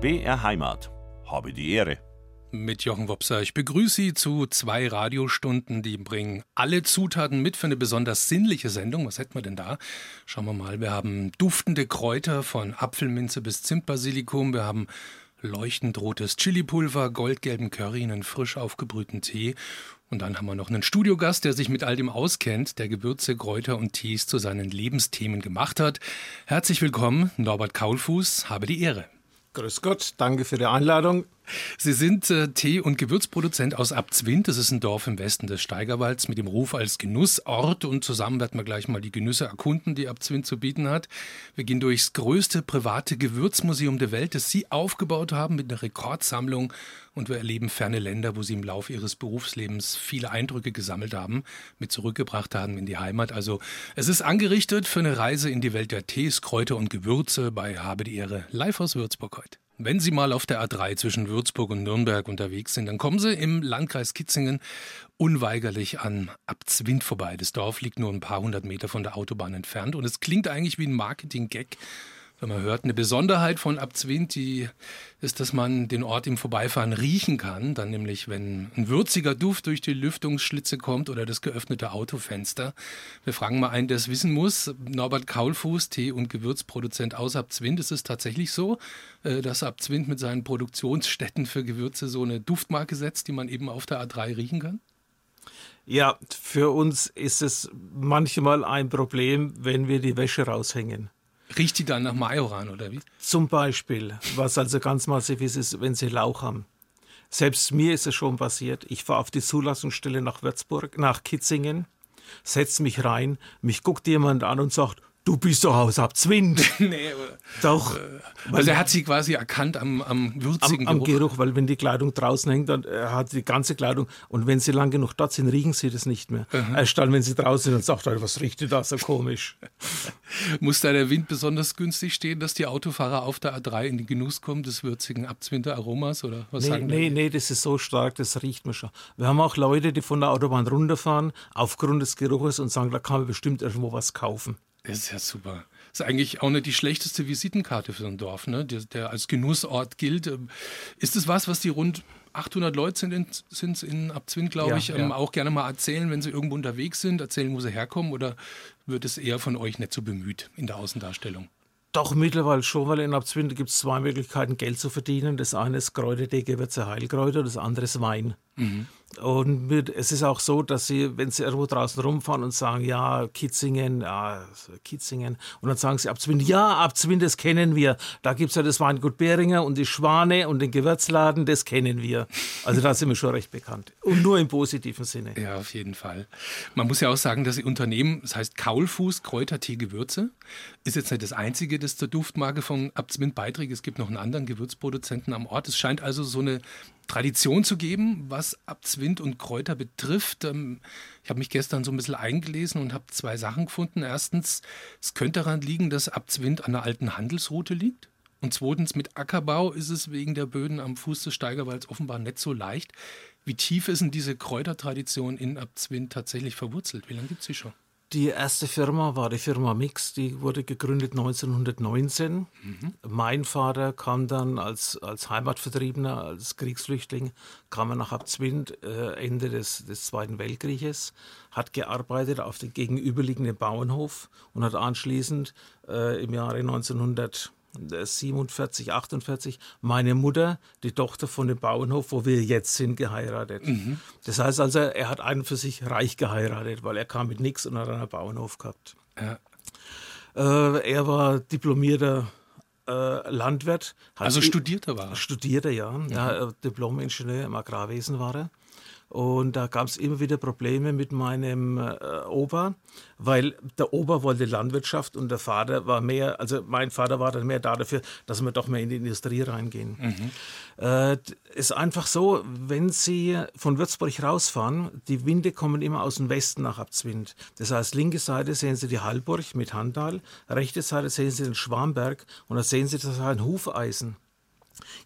BR Heimat. Habe die Ehre. Mit Jochen Wopser. Ich begrüße Sie zu zwei Radiostunden, die bringen alle Zutaten mit für eine besonders sinnliche Sendung. Was hätten wir denn da? Schauen wir mal. Wir haben duftende Kräuter von Apfelminze bis Zimtbasilikum. Wir haben leuchtend rotes Chilipulver, goldgelben Curry, einen frisch aufgebrühten Tee. Und dann haben wir noch einen Studiogast, der sich mit all dem auskennt, der Gewürze, Kräuter und Tees zu seinen Lebensthemen gemacht hat. Herzlich willkommen, Norbert Kaulfuß, habe die Ehre. Grüß Gott, danke für die Einladung. Sie sind äh, Tee- und Gewürzproduzent aus Abzwind. Das ist ein Dorf im Westen des Steigerwalds mit dem Ruf als Genussort. Und zusammen werden wir gleich mal die Genüsse erkunden, die Abzwind zu bieten hat. Wir gehen durchs größte private Gewürzmuseum der Welt, das Sie aufgebaut haben mit einer Rekordsammlung. Und wir erleben ferne Länder, wo Sie im Laufe Ihres Berufslebens viele Eindrücke gesammelt haben, mit zurückgebracht haben in die Heimat. Also es ist angerichtet für eine Reise in die Welt der Tees, Kräuter und Gewürze bei Habe die Ehre live aus Würzburg heute. Wenn Sie mal auf der A3 zwischen Würzburg und Nürnberg unterwegs sind, dann kommen Sie im Landkreis Kitzingen unweigerlich an Abzwind vorbei. Das Dorf liegt nur ein paar hundert Meter von der Autobahn entfernt und es klingt eigentlich wie ein Marketing-Gag wenn man hört. Eine Besonderheit von Abzwind, die ist, dass man den Ort im Vorbeifahren riechen kann. Dann nämlich, wenn ein würziger Duft durch die Lüftungsschlitze kommt oder das geöffnete Autofenster. Wir fragen mal einen, der es wissen muss. Norbert Kaulfuß, Tee- und Gewürzproduzent aus Abzwind. Ist es tatsächlich so, äh, dass Abzwind mit seinen Produktionsstätten für Gewürze so eine Duftmarke setzt, die man eben auf der A3 riechen kann? Ja, für uns ist es manchmal ein Problem, wenn wir die Wäsche raushängen. Riecht die dann nach Majoran oder wie? Zum Beispiel, was also ganz massiv ist, ist, wenn sie Lauch haben. Selbst mir ist es schon passiert. Ich fahre auf die Zulassungsstelle nach Würzburg, nach Kitzingen, setze mich rein, mich guckt jemand an und sagt, Du bist doch aus Abzwind. nee, doch. Äh, also er hat sie quasi erkannt am, am würzigen am, am Geruch. Geruch. weil wenn die Kleidung draußen hängt, dann äh, hat die ganze Kleidung und wenn sie lang genug dort sind, riechen sie das nicht mehr. Mhm. Erst dann, wenn sie draußen sind, dann sagt er, was riecht da so komisch? Muss da der Wind besonders günstig stehen, dass die Autofahrer auf der A3 in den Genuss kommen des würzigen Abzwinter-Aromas oder was nee, sagen Nee, nee, das ist so stark, das riecht man schon. Wir haben auch Leute, die von der Autobahn runterfahren aufgrund des Geruches und sagen, da kann man bestimmt irgendwo was kaufen. Das ist ja super. Das ist eigentlich auch nicht die schlechteste Visitenkarte für so ein Dorf, ne? der, der als Genussort gilt. Ähm, ist es was, was die rund 800 Leute sind in, sind in Abzwind, glaube ja, ich, ähm, ja. auch gerne mal erzählen, wenn sie irgendwo unterwegs sind, erzählen, wo sie herkommen? Oder wird es eher von euch nicht so bemüht in der Außendarstellung? Doch, mittlerweile schon, weil in Abzwind gibt es zwei Möglichkeiten, Geld zu verdienen. Das eine ist Kräutertee, Gewürze, Heilkräuter, das andere ist Wein. Mhm. Und es ist auch so, dass sie, wenn sie irgendwo draußen rumfahren und sagen, ja, Kitzingen, ja, Kitzingen, und dann sagen sie Abzwind, ja, Abzwind, das kennen wir. Da gibt es ja das Weingut Beringer und die Schwane und den Gewürzladen, das kennen wir. Also da sind wir schon recht bekannt. Und nur im positiven Sinne. Ja, auf jeden Fall. Man muss ja auch sagen, dass ihr Unternehmen, das heißt Kaulfuß Kräutertee Gewürze, ist jetzt nicht das einzige, das zur Duftmarke von Abzwind beiträgt. Es gibt noch einen anderen Gewürzproduzenten am Ort. Es scheint also so eine Tradition zu geben, was Abzwind und Kräuter betrifft. Ähm, ich habe mich gestern so ein bisschen eingelesen und habe zwei Sachen gefunden. Erstens, es könnte daran liegen, dass Abzwind an einer alten Handelsroute liegt. Und zweitens, mit Ackerbau ist es wegen der Böden am Fuß des Steigerwalds offenbar nicht so leicht. Wie tief ist denn diese Kräutertradition in Abzwind tatsächlich verwurzelt? Wie lange gibt es sie schon? Die erste Firma war die Firma Mix, die wurde gegründet 1919. Mhm. Mein Vater kam dann als, als Heimatvertriebener, als Kriegsflüchtling, kam er nach Abzwind äh, Ende des, des Zweiten Weltkrieges, hat gearbeitet auf dem gegenüberliegenden Bauernhof und hat anschließend äh, im Jahre 1900 47, 48 meine Mutter, die Tochter von dem Bauernhof, wo wir jetzt sind, geheiratet. Mhm. Das heißt also, er hat einen für sich reich geheiratet, weil er kam mit nichts und hat einen Bauernhof gehabt. Ja. Äh, er war diplomierter äh, Landwirt. Also studierter war er? Studierter, ja. Mhm. ja Diplom-Ingenieur im Agrarwesen war er. Und da gab es immer wieder Probleme mit meinem äh, Opa, weil der Opa wollte Landwirtschaft und der Vater war mehr, also mein Vater war dann mehr da dafür, dass wir doch mehr in die Industrie reingehen. Mhm. Äh, ist einfach so, wenn Sie von Würzburg rausfahren, die Winde kommen immer aus dem Westen nach Abzwind. Das heißt, linke Seite sehen Sie die Hallburg mit Handal, rechte Seite sehen Sie den Schwamberg und da sehen Sie das ist ein Hufeisen.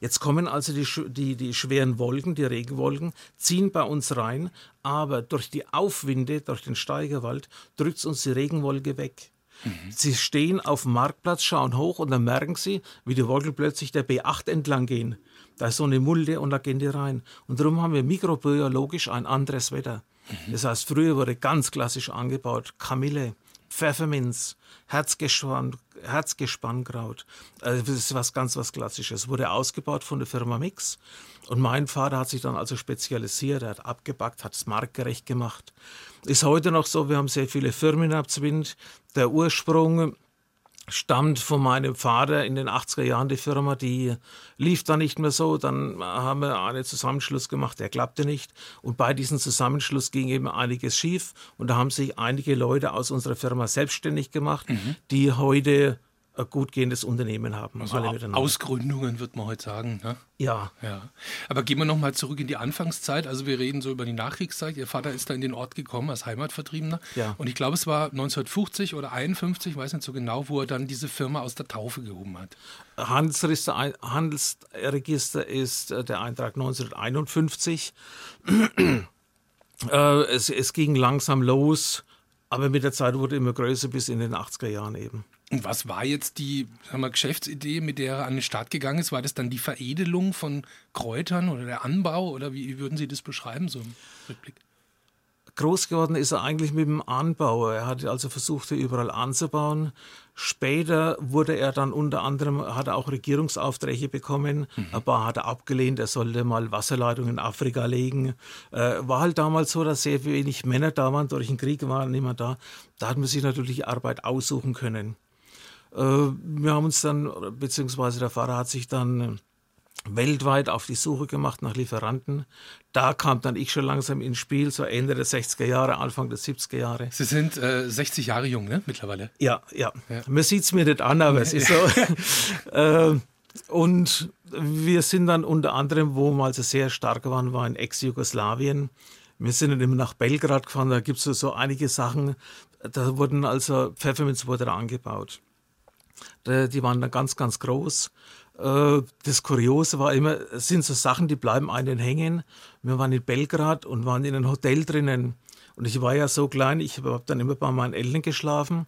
Jetzt kommen also die, die, die schweren Wolken, die Regenwolken, ziehen bei uns rein, aber durch die Aufwinde, durch den Steigerwald, drückt uns die Regenwolke weg. Mhm. Sie stehen auf dem Marktplatz, schauen hoch und dann merken sie, wie die Wolken plötzlich der B8 entlang gehen. Da ist so eine Mulde und da gehen die rein. Und darum haben wir mikrobiologisch ein anderes Wetter. Mhm. Das heißt, früher wurde ganz klassisch angebaut Kamille, Pfefferminz, Herzgespann, Herzgespannkraut. Also das ist was ganz was Klassisches. Wurde ausgebaut von der Firma Mix. Und mein Vater hat sich dann also spezialisiert. Er hat abgebackt, hat es marktgerecht gemacht. Ist heute noch so, wir haben sehr viele Firmen ab Zwind. Der Ursprung stammt von meinem Vater in den 80er Jahren die Firma, die lief dann nicht mehr so. Dann haben wir einen Zusammenschluss gemacht, der klappte nicht. Und bei diesem Zusammenschluss ging eben einiges schief. Und da haben sich einige Leute aus unserer Firma selbstständig gemacht, mhm. die heute gut gehendes Unternehmen haben. Also Ausgründungen, wird man heute sagen. Ne? Ja. ja. Aber gehen wir nochmal zurück in die Anfangszeit. Also wir reden so über die Nachkriegszeit. Ihr Vater ist da in den Ort gekommen als Heimatvertriebener. Ja. Und ich glaube, es war 1950 oder 51, ich weiß nicht so genau, wo er dann diese Firma aus der Taufe gehoben hat. Handelsregister, Handelsregister ist äh, der Eintrag 1951. Äh, es, es ging langsam los, aber mit der Zeit wurde immer größer bis in den 80er Jahren eben. Und was war jetzt die wir, Geschäftsidee, mit der er an den Start gegangen ist? War das dann die Veredelung von Kräutern oder der Anbau oder wie würden Sie das beschreiben, so im Rückblick? Groß geworden ist er eigentlich mit dem Anbau. Er hat also versucht, hier überall anzubauen. Später wurde er dann unter anderem, hat er auch Regierungsaufträge bekommen. Mhm. Ein paar hat er abgelehnt, er sollte mal Wasserleitungen in Afrika legen. Äh, war halt damals so, dass sehr wenig Männer da waren, durch den Krieg waren niemand da. Da hat man sich natürlich Arbeit aussuchen können. Äh, wir haben uns dann, beziehungsweise der Fahrer hat sich dann äh, weltweit auf die Suche gemacht nach Lieferanten. Da kam dann ich schon langsam ins Spiel, so Ende der 60er Jahre, Anfang der 70er Jahre. Sie sind äh, 60 Jahre jung, ne, mittlerweile? Ja, ja. ja. Man sieht es mir nicht an, aber es ist so. äh, und wir sind dann unter anderem, wo wir also sehr stark waren, war in Ex-Jugoslawien. Wir sind dann immer nach Belgrad gefahren, da gibt es so, so einige Sachen. Da wurden also Pfefferminz wurde da angebaut. Die waren dann ganz, ganz groß. Äh, das Kuriose war immer, es sind so Sachen, die bleiben einen hängen. Wir waren in Belgrad und waren in einem Hotel drinnen. Und ich war ja so klein, ich habe dann immer bei meinen Eltern geschlafen.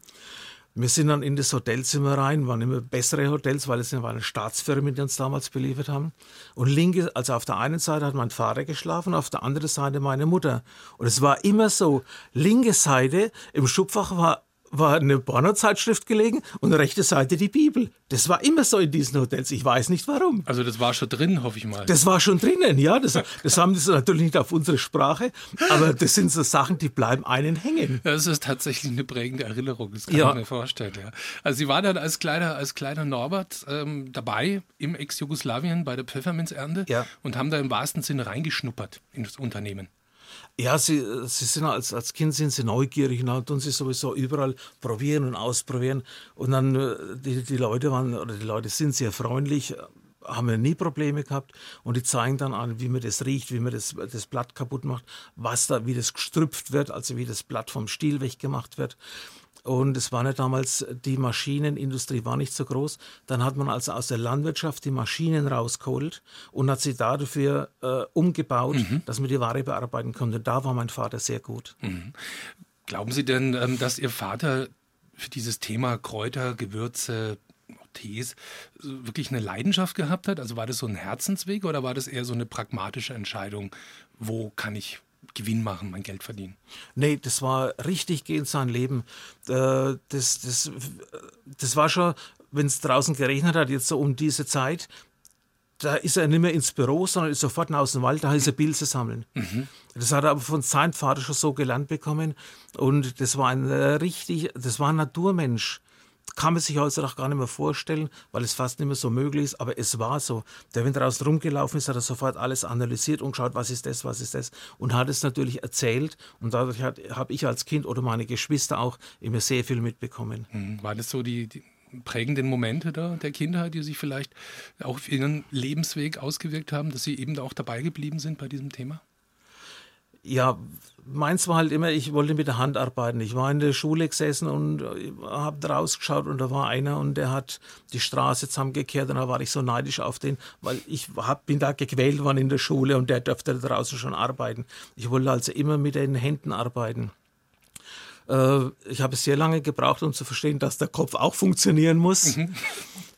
Wir sind dann in das Hotelzimmer rein, waren immer bessere Hotels, weil es waren Staatsfirmen, die uns damals beliefert haben. Und linke, also auf der einen Seite hat mein Vater geschlafen, auf der anderen Seite meine Mutter. Und es war immer so, linke Seite im Schubfach war war eine Pornozeitschrift gelegen und rechte Seite die Bibel. Das war immer so in diesen Hotels. Ich weiß nicht warum. Also das war schon drin, hoffe ich mal. Das war schon drinnen, ja. Das, das haben sie natürlich nicht auf unsere Sprache, aber das sind so Sachen, die bleiben einen hängen. Das ist tatsächlich eine prägende Erinnerung, das kann ja. man mir vorstellen. Ja. Also Sie waren dann als kleiner, als kleiner Norbert ähm, dabei im Ex-Jugoslawien bei der Pfefferminzernte ja. und haben da im wahrsten Sinne reingeschnuppert in das Unternehmen. Ja, sie, sie sind als, als Kind sind sie neugierig und dann tun sie sowieso überall probieren und ausprobieren. Und dann, äh, die, die Leute waren, oder die Leute sind sehr freundlich, haben wir nie Probleme gehabt und die zeigen dann an, wie man das riecht, wie man das, das Blatt kaputt macht, was da, wie das gestrüpft wird, also wie das Blatt vom Stiel weggemacht wird. Und es war ja damals, die Maschinenindustrie war nicht so groß. Dann hat man also aus der Landwirtschaft die Maschinen rausgeholt und hat sie dafür äh, umgebaut, mhm. dass man die Ware bearbeiten konnte. Da war mein Vater sehr gut. Mhm. Glauben Sie denn, ähm, dass Ihr Vater für dieses Thema Kräuter, Gewürze, Tees wirklich eine Leidenschaft gehabt hat? Also war das so ein Herzensweg oder war das eher so eine pragmatische Entscheidung, wo kann ich Gewinn machen, mein Geld verdienen. Nee, das war richtig gehend sein Leben. Äh, das, das, das war schon, wenn es draußen geregnet hat, jetzt so um diese Zeit, da ist er nicht mehr ins Büro, sondern ist sofort aus dem Wald, da ist er Pilze sammeln. Mhm. Das hat er aber von seinem Vater schon so gelernt bekommen. Und das war ein richtig, das war ein Naturmensch kann man sich heute auch gar nicht mehr vorstellen, weil es fast nicht mehr so möglich ist, aber es war so. Der, wenn draußen rumgelaufen ist, hat er sofort alles analysiert und geschaut, was ist das, was ist das und hat es natürlich erzählt und dadurch habe ich als Kind oder meine Geschwister auch immer sehr viel mitbekommen. Hm, war das so die, die prägenden Momente da der Kindheit, die sich vielleicht auch auf ihren Lebensweg ausgewirkt haben, dass sie eben auch dabei geblieben sind bei diesem Thema? Ja, meins war halt immer, ich wollte mit der Hand arbeiten. Ich war in der Schule gesessen und äh, habe rausgeschaut und da war einer und der hat die Straße zusammengekehrt und da war ich so neidisch auf den, weil ich hab, bin da gequält worden in der Schule und der dürfte da draußen schon arbeiten. Ich wollte also immer mit den Händen arbeiten. Äh, ich habe sehr lange gebraucht, um zu verstehen, dass der Kopf auch funktionieren muss. Mhm.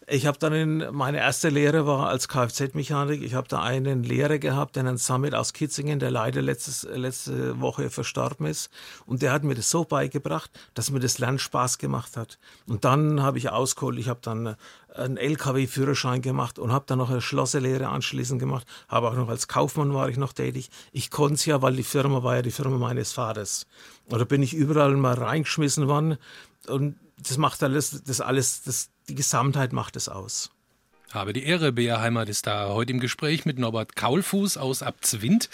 Ich habe dann in, meine erste Lehre war als Kfz-Mechanik. Ich habe da einen Lehrer gehabt, einen Summit aus Kitzingen, der leider letztes, letzte Woche verstorben ist. Und der hat mir das so beigebracht, dass mir das Lernen Spaß gemacht hat. Und dann habe ich ausgeholt. Ich habe dann einen LKW-Führerschein gemacht und habe dann noch eine Schlosserlehre anschließend gemacht. Habe auch noch als Kaufmann war ich noch tätig. Ich konnte es ja, weil die Firma war ja die Firma meines Vaters. Und da bin ich überall mal reingeschmissen worden. Und das macht alles, das alles, das, die Gesamtheit macht es aus. Habe die Ehre, Bea Heimat ist da heute im Gespräch mit Norbert Kaulfuß aus Abzwind,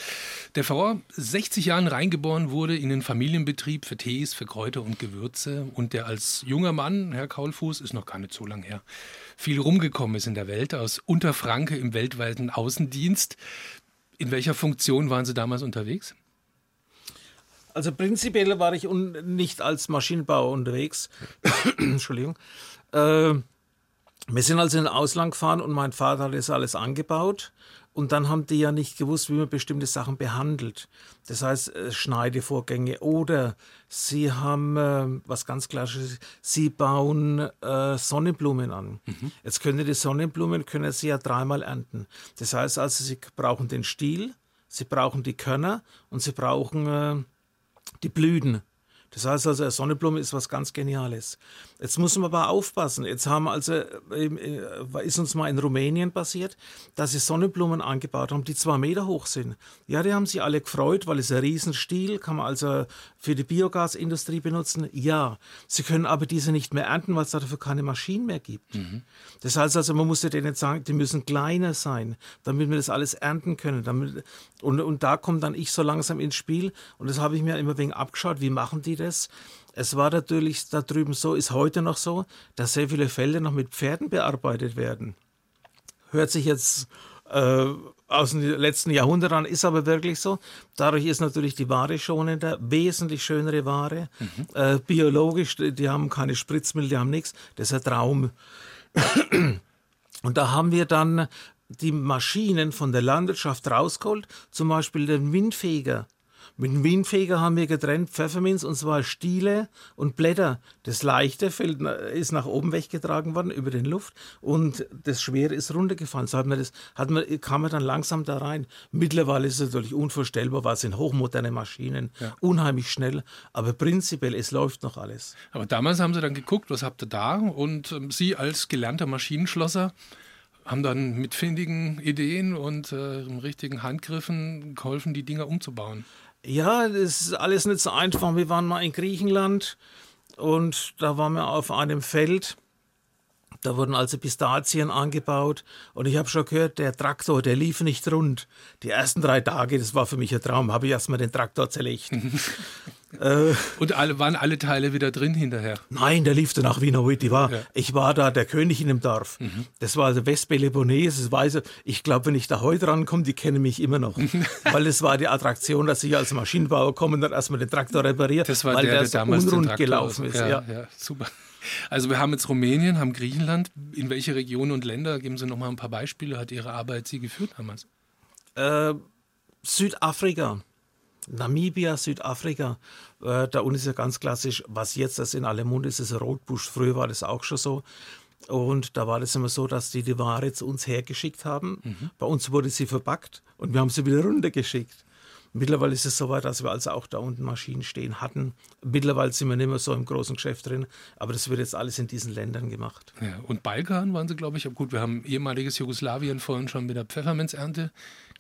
der vor 60 Jahren reingeboren wurde in den Familienbetrieb für Tees, für Kräuter und Gewürze und der als junger Mann, Herr Kaulfuß, ist noch gar nicht so lang her, viel rumgekommen ist in der Welt, aus Unterfranke im weltweiten Außendienst. In welcher Funktion waren Sie damals unterwegs? Also prinzipiell war ich nicht als Maschinenbauer unterwegs. Entschuldigung. Äh, wir sind also in den Ausland gefahren und mein Vater hat das alles angebaut. Und dann haben die ja nicht gewusst, wie man bestimmte Sachen behandelt. Das heißt, äh, Schneidevorgänge oder sie haben, äh, was ganz klassisches, sie bauen äh, Sonnenblumen an. Mhm. Jetzt können die Sonnenblumen, können sie ja dreimal ernten. Das heißt also, sie brauchen den Stiel, sie brauchen die Körner und sie brauchen äh, die Blüten. Das heißt also, Sonnenblume ist was ganz Geniales. Jetzt muss man aber aufpassen. Jetzt haben also, äh, ist uns mal in Rumänien passiert, dass sie Sonnenblumen angebaut haben, die zwei Meter hoch sind. Ja, die haben sich alle gefreut, weil es ein Riesenstiel, kann man also für die Biogasindustrie benutzen. Ja, sie können aber diese nicht mehr ernten, weil es dafür keine Maschinen mehr gibt. Mhm. Das heißt also, man muss ja denen sagen, die müssen kleiner sein, damit wir das alles ernten können. Damit, und, und da kommt dann ich so langsam ins Spiel und das habe ich mir immer wegen abgeschaut, wie machen die das? Es war natürlich da drüben so, ist heute noch so, dass sehr viele Felder noch mit Pferden bearbeitet werden. Hört sich jetzt äh, aus den letzten Jahrhunderten an, ist aber wirklich so. Dadurch ist natürlich die Ware schonender, wesentlich schönere Ware. Mhm. Äh, biologisch, die haben keine Spritzmittel, die haben nichts. Das ist ein Traum. Und da haben wir dann die Maschinen von der Landwirtschaft rausgeholt, zum Beispiel den Windfeger. Mit dem Windfeger haben wir getrennt Pfefferminz und zwar Stiele und Blätter. Das Leichte fällt, ist nach oben weggetragen worden über den Luft und das Schwere ist runtergefallen. So hat man das, hat man, kam man dann langsam da rein. Mittlerweile ist es natürlich unvorstellbar, weil es sind hochmoderne Maschinen, ja. unheimlich schnell, aber prinzipiell, es läuft noch alles. Aber damals haben Sie dann geguckt, was habt ihr da? Und ähm, Sie als gelernter Maschinenschlosser, haben dann mit findigen Ideen und äh, richtigen Handgriffen geholfen, die Dinger umzubauen. Ja, das ist alles nicht so einfach. Wir waren mal in Griechenland und da waren wir auf einem Feld. Da wurden also Pistazien angebaut und ich habe schon gehört, der Traktor, der lief nicht rund. Die ersten drei Tage, das war für mich ein Traum, habe ich erstmal den Traktor zerlegt. Äh, und alle, waren alle Teile wieder drin hinterher? Nein, der lief danach wie heute. War, ja. Ich war da der König in dem Dorf. Mhm. Das war also Westpeloponnes. Weiß, ich glaube, wenn ich da heute rankomme, die kennen mich immer noch. weil es war die Attraktion, dass ich als Maschinenbauer komme und dann erstmal den Traktor repariert, das war weil der, der, der unrund gelaufen ist. Ja, ja. ja, super. Also wir haben jetzt Rumänien, haben Griechenland. In welche Regionen und Länder, geben Sie noch mal ein paar Beispiele, hat Ihre Arbeit Sie geführt damals? Äh, Südafrika. Namibia, Südafrika, äh, da unten ist ja ganz klassisch, was jetzt das in allem Mund ist, ist Rotbusch. Früher war das auch schon so. Und da war das immer so, dass die die Ware zu uns hergeschickt haben. Mhm. Bei uns wurde sie verpackt und wir haben sie wieder runtergeschickt. Mittlerweile ist es so weit, dass wir also auch da unten Maschinen stehen hatten. Mittlerweile sind wir nicht mehr so im großen Geschäft drin, aber das wird jetzt alles in diesen Ländern gemacht. Ja, und Balkan waren sie, glaube ich, gut. Wir haben ehemaliges Jugoslawien vorhin schon mit der Pfefferminzernte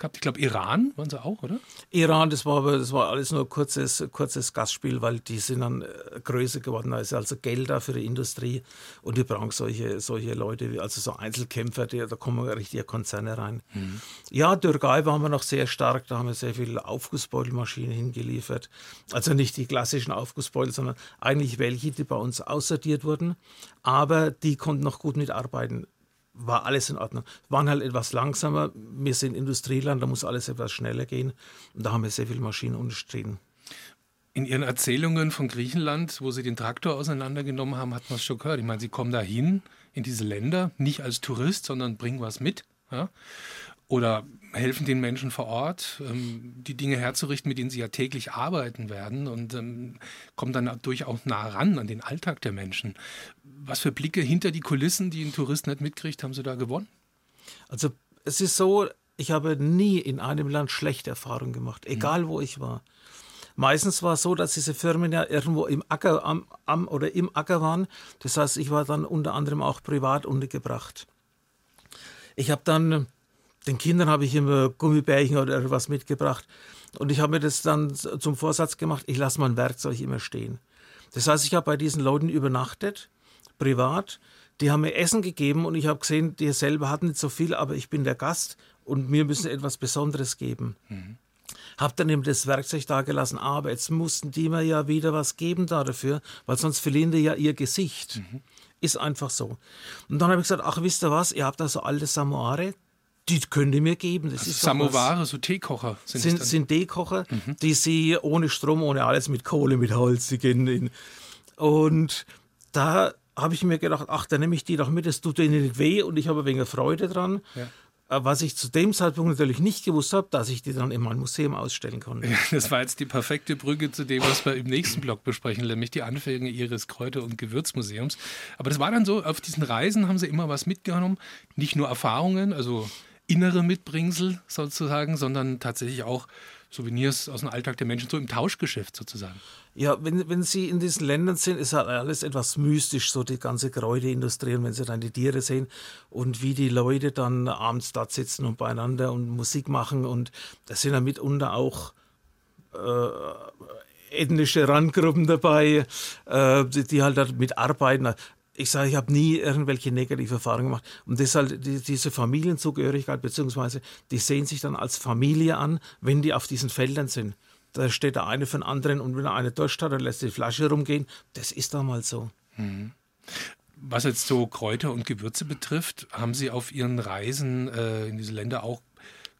gehabt. Ich glaube, Iran waren sie auch, oder? Iran, das war aber das war alles nur kurzes, kurzes Gastspiel, weil die sind dann äh, größer geworden. Da ist also Geld da für die Industrie und die brauchen solche, solche Leute, also so Einzelkämpfer, die, da kommen richtige Konzerne rein. Mhm. Ja, Türkei waren wir noch sehr stark, da haben wir sehr viele Aufgussbeutelmaschinen hingeliefert. Also nicht die klassischen Aufgussbeutel, sondern eigentlich welche, die bei uns aussortiert wurden, aber die konnten noch gut mitarbeiten war alles in Ordnung. Waren halt etwas langsamer. Wir sind Industrieland, da muss alles etwas schneller gehen. Und da haben wir sehr viele Maschinen unterstrichen. In Ihren Erzählungen von Griechenland, wo Sie den Traktor auseinandergenommen haben, hat man es schon gehört. Ich meine, Sie kommen da hin in diese Länder, nicht als Tourist, sondern bringen was mit. Ja? Oder helfen den Menschen vor Ort, ähm, die Dinge herzurichten, mit denen sie ja täglich arbeiten werden und ähm, kommen dann durchaus nah ran an den Alltag der Menschen. Was für Blicke hinter die Kulissen, die ein Tourist nicht mitkriegt, haben Sie da gewonnen? Also es ist so, ich habe nie in einem Land schlechte Erfahrungen gemacht, egal wo ich war. Meistens war es so, dass diese Firmen ja irgendwo im Acker am, am oder im Acker waren. Das heißt, ich war dann unter anderem auch privat untergebracht. Ich habe dann den Kindern habe ich immer Gummibärchen oder was mitgebracht. Und ich habe mir das dann zum Vorsatz gemacht, ich lasse mein Werkzeug immer stehen. Das heißt, ich habe bei diesen Leuten übernachtet, privat. Die haben mir Essen gegeben und ich habe gesehen, die selber hatten nicht so viel, aber ich bin der Gast und mir müssen etwas Besonderes geben. Mhm. Habe dann eben das Werkzeug da gelassen, aber jetzt mussten die mir ja wieder was geben da dafür, weil sonst verlieren die ja ihr Gesicht. Mhm. Ist einfach so. Und dann habe ich gesagt, ach, wisst ihr was, ihr habt da so alte Samoare, die könnt ihr mir geben. Das also ist Samovare, so Teekocher sind Sind, sind Teekocher, mhm. die sie ohne Strom, ohne alles mit Kohle, mit Holz, sie gehen in. Und da habe ich mir gedacht, ach, dann nehme ich die doch mit, das tut ihnen nicht weh und ich habe ein wenig Freude dran. Ja. Äh, was ich zu dem Zeitpunkt natürlich nicht gewusst habe, dass ich die dann in meinem Museum ausstellen konnte. Ja, das war jetzt die perfekte Brücke zu dem, was wir im nächsten Blog besprechen, nämlich die Anfänge Ihres Kräuter- und Gewürzmuseums. Aber das war dann so, auf diesen Reisen haben Sie immer was mitgenommen, nicht nur Erfahrungen, also innere Mitbringsel sozusagen, sondern tatsächlich auch Souvenirs aus dem Alltag der Menschen, so im Tauschgeschäft sozusagen. Ja, wenn, wenn Sie in diesen Ländern sind, ist halt alles etwas mystisch, so die ganze Kräuterindustrie. Und wenn Sie dann die Tiere sehen und wie die Leute dann abends dort sitzen und beieinander und Musik machen und da sind ja mitunter auch äh, ethnische Randgruppen dabei, äh, die, die halt damit arbeiten ich sage, ich habe nie irgendwelche negative Erfahrungen gemacht. Und deshalb die, diese Familienzugehörigkeit, beziehungsweise die sehen sich dann als Familie an, wenn die auf diesen Feldern sind. Da steht der eine von anderen und wenn er eine Durst hat, dann lässt die Flasche rumgehen. Das ist da mal so. Mhm. Was jetzt so Kräuter und Gewürze betrifft, haben Sie auf Ihren Reisen äh, in diese Länder auch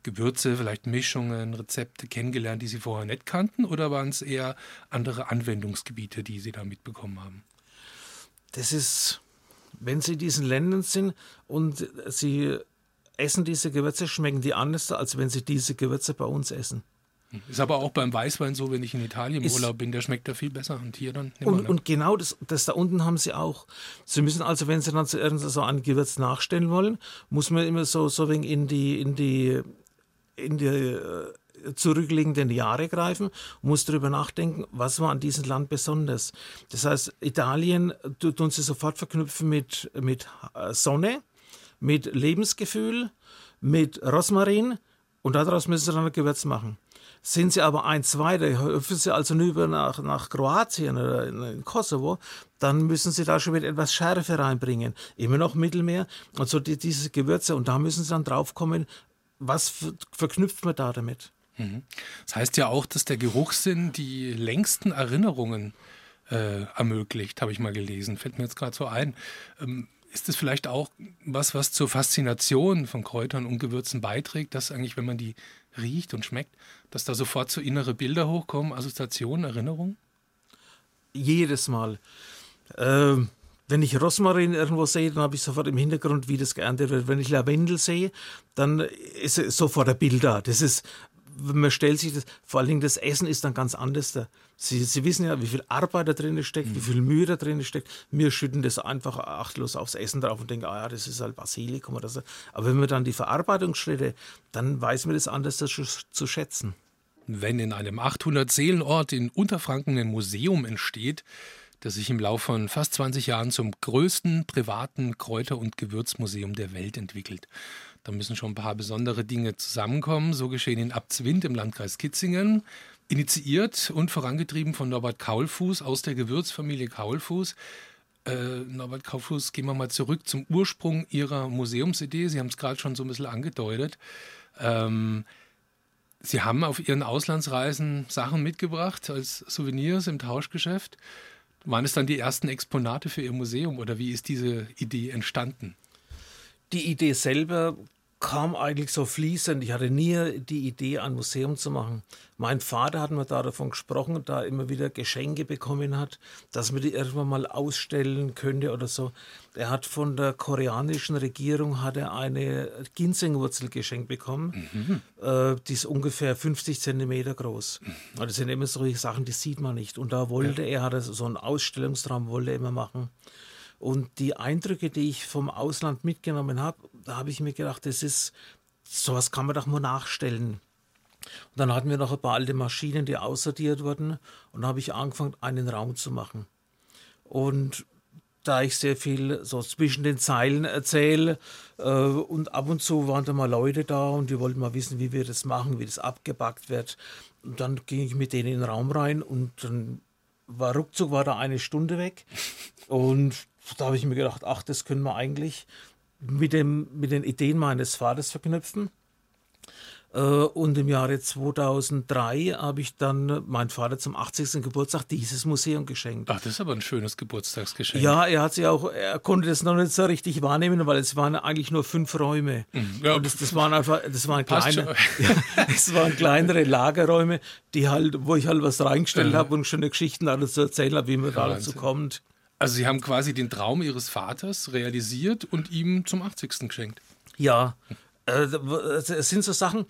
Gewürze, vielleicht Mischungen, Rezepte kennengelernt, die Sie vorher nicht kannten? Oder waren es eher andere Anwendungsgebiete, die Sie da mitbekommen haben? Das ist, wenn Sie in diesen Ländern sind und Sie essen diese Gewürze, schmecken die anders, als wenn Sie diese Gewürze bei uns essen. Ist aber auch beim Weißwein so, wenn ich in Italien im Urlaub bin, der schmeckt da viel besser. Und hier dann. Und, und, genau das, das da unten haben sie auch. Sie müssen also, wenn sie dann zu so ein Gewürz nachstellen wollen, muss man immer so, so in die, in die, in die äh, zurückliegenden Jahre greifen und muss darüber nachdenken, was war an diesem Land besonders. Das heißt, Italien tun sie sofort verknüpfen mit, mit äh, Sonne, mit Lebensgefühl, mit Rosmarin und daraus müssen sie dann ein Gewürz machen. Sind sie aber ein, zwei, da hüpfen sie also über nach, nach Kroatien oder in Kosovo, dann müssen sie da schon wieder etwas Schärfe reinbringen. Immer noch Mittelmeer und so die, diese Gewürze. Und da müssen sie dann draufkommen, was verknüpft man da damit? Mhm. Das heißt ja auch, dass der Geruchssinn die längsten Erinnerungen äh, ermöglicht, habe ich mal gelesen. Fällt mir jetzt gerade so ein. Ähm, ist das vielleicht auch was, was zur Faszination von Kräutern und Gewürzen beiträgt, dass eigentlich, wenn man die riecht und schmeckt, dass da sofort so innere Bilder hochkommen, Assoziationen, Erinnerungen? Jedes Mal. Ähm, wenn ich Rosmarin irgendwo sehe, dann habe ich sofort im Hintergrund, wie das geerntet wird. Wenn ich Lavendel sehe, dann ist sofort ein Bild da. Das ist man stellt sich das, vor allen Dingen das Essen ist dann ganz anders da. Sie, Sie wissen ja, wie viel Arbeit da drin steckt, mhm. wie viel Mühe da drin steckt. Wir schütten das einfach achtlos aufs Essen drauf und denken, ah ja, das ist halt Basilikum oder so. Aber wenn man dann die Verarbeitungsschritte, dann weiß man das anders zu, zu schätzen. Wenn in einem 800-Seelenort in Unterfranken ein Museum entsteht, das sich im Laufe von fast 20 Jahren zum größten privaten Kräuter- und Gewürzmuseum der Welt entwickelt. Da müssen schon ein paar besondere Dinge zusammenkommen. So geschehen in Abzwind im Landkreis Kitzingen. Initiiert und vorangetrieben von Norbert Kaulfuß aus der Gewürzfamilie Kaulfuß. Äh, Norbert Kaulfuß, gehen wir mal zurück zum Ursprung Ihrer Museumsidee. Sie haben es gerade schon so ein bisschen angedeutet. Ähm, Sie haben auf Ihren Auslandsreisen Sachen mitgebracht als Souvenirs im Tauschgeschäft. Waren es dann die ersten Exponate für Ihr Museum oder wie ist diese Idee entstanden? Die Idee selber kam eigentlich so fließend. Ich hatte nie die Idee, ein Museum zu machen. Mein Vater hat mir da davon gesprochen, da er immer wieder Geschenke bekommen hat, dass man die irgendwann mal ausstellen könnte oder so. Er hat von der koreanischen Regierung hat er eine Ginsengwurzel geschenkt bekommen. Mhm. Äh, die ist ungefähr 50 Zentimeter groß. Mhm. Das sind immer solche Sachen, die sieht man nicht. Und da wollte ja. er, hat er so einen Ausstellungsraum wollte er immer machen. Und die Eindrücke, die ich vom Ausland mitgenommen habe, da habe ich mir gedacht, das ist, sowas kann man doch mal nachstellen. Und dann hatten wir noch ein paar alte Maschinen, die aussortiert wurden. Und da habe ich angefangen, einen Raum zu machen. Und da ich sehr viel so zwischen den Zeilen erzähle äh, und ab und zu waren da mal Leute da und die wollten mal wissen, wie wir das machen, wie das abgebackt wird. Und dann ging ich mit denen in den Raum rein und dann war ruckzuck war da eine Stunde weg und da habe ich mir gedacht, ach, das können wir eigentlich mit, dem, mit den Ideen meines Vaters verknüpfen. Äh, und im Jahre 2003 habe ich dann meinem Vater zum 80. Geburtstag dieses Museum geschenkt. Ach, das ist aber ein schönes Geburtstagsgeschenk. Ja, er hat sich auch, er konnte das noch nicht so richtig wahrnehmen, weil es waren eigentlich nur fünf Räume. Mhm. Ja. Und das, das waren einfach, das waren kleine, ja, das waren kleinere Lagerräume, die halt, wo ich halt was reingestellt mhm. habe und schöne Geschichten alles zu erzählen habe, wie man ja, dazu kommt. Also Sie haben quasi den Traum Ihres Vaters realisiert und ihm zum 80. geschenkt. Ja, äh, es sind so Sachen,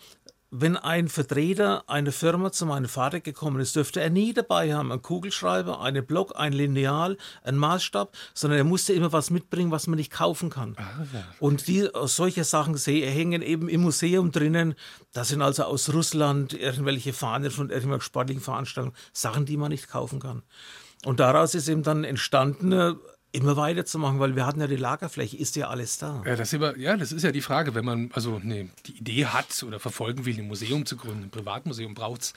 wenn ein Vertreter einer Firma zu meinem Vater gekommen ist, dürfte er nie dabei haben, einen Kugelschreiber, einen Block, ein Lineal, einen Maßstab, sondern er musste immer was mitbringen, was man nicht kaufen kann. Ah, ja. Und die, solche Sachen sehe, hängen eben im Museum drinnen. Das sind also aus Russland irgendwelche Fahnen von irgendwelchen sportlichen Veranstaltungen, Sachen, die man nicht kaufen kann. Und daraus ist eben dann entstanden, äh, immer weiterzumachen, weil wir hatten ja die Lagerfläche, ist ja alles da. Ja, das, immer, ja, das ist ja die Frage, wenn man also ne, die Idee hat oder verfolgen will, ein Museum zu gründen, ein Privatmuseum, braucht es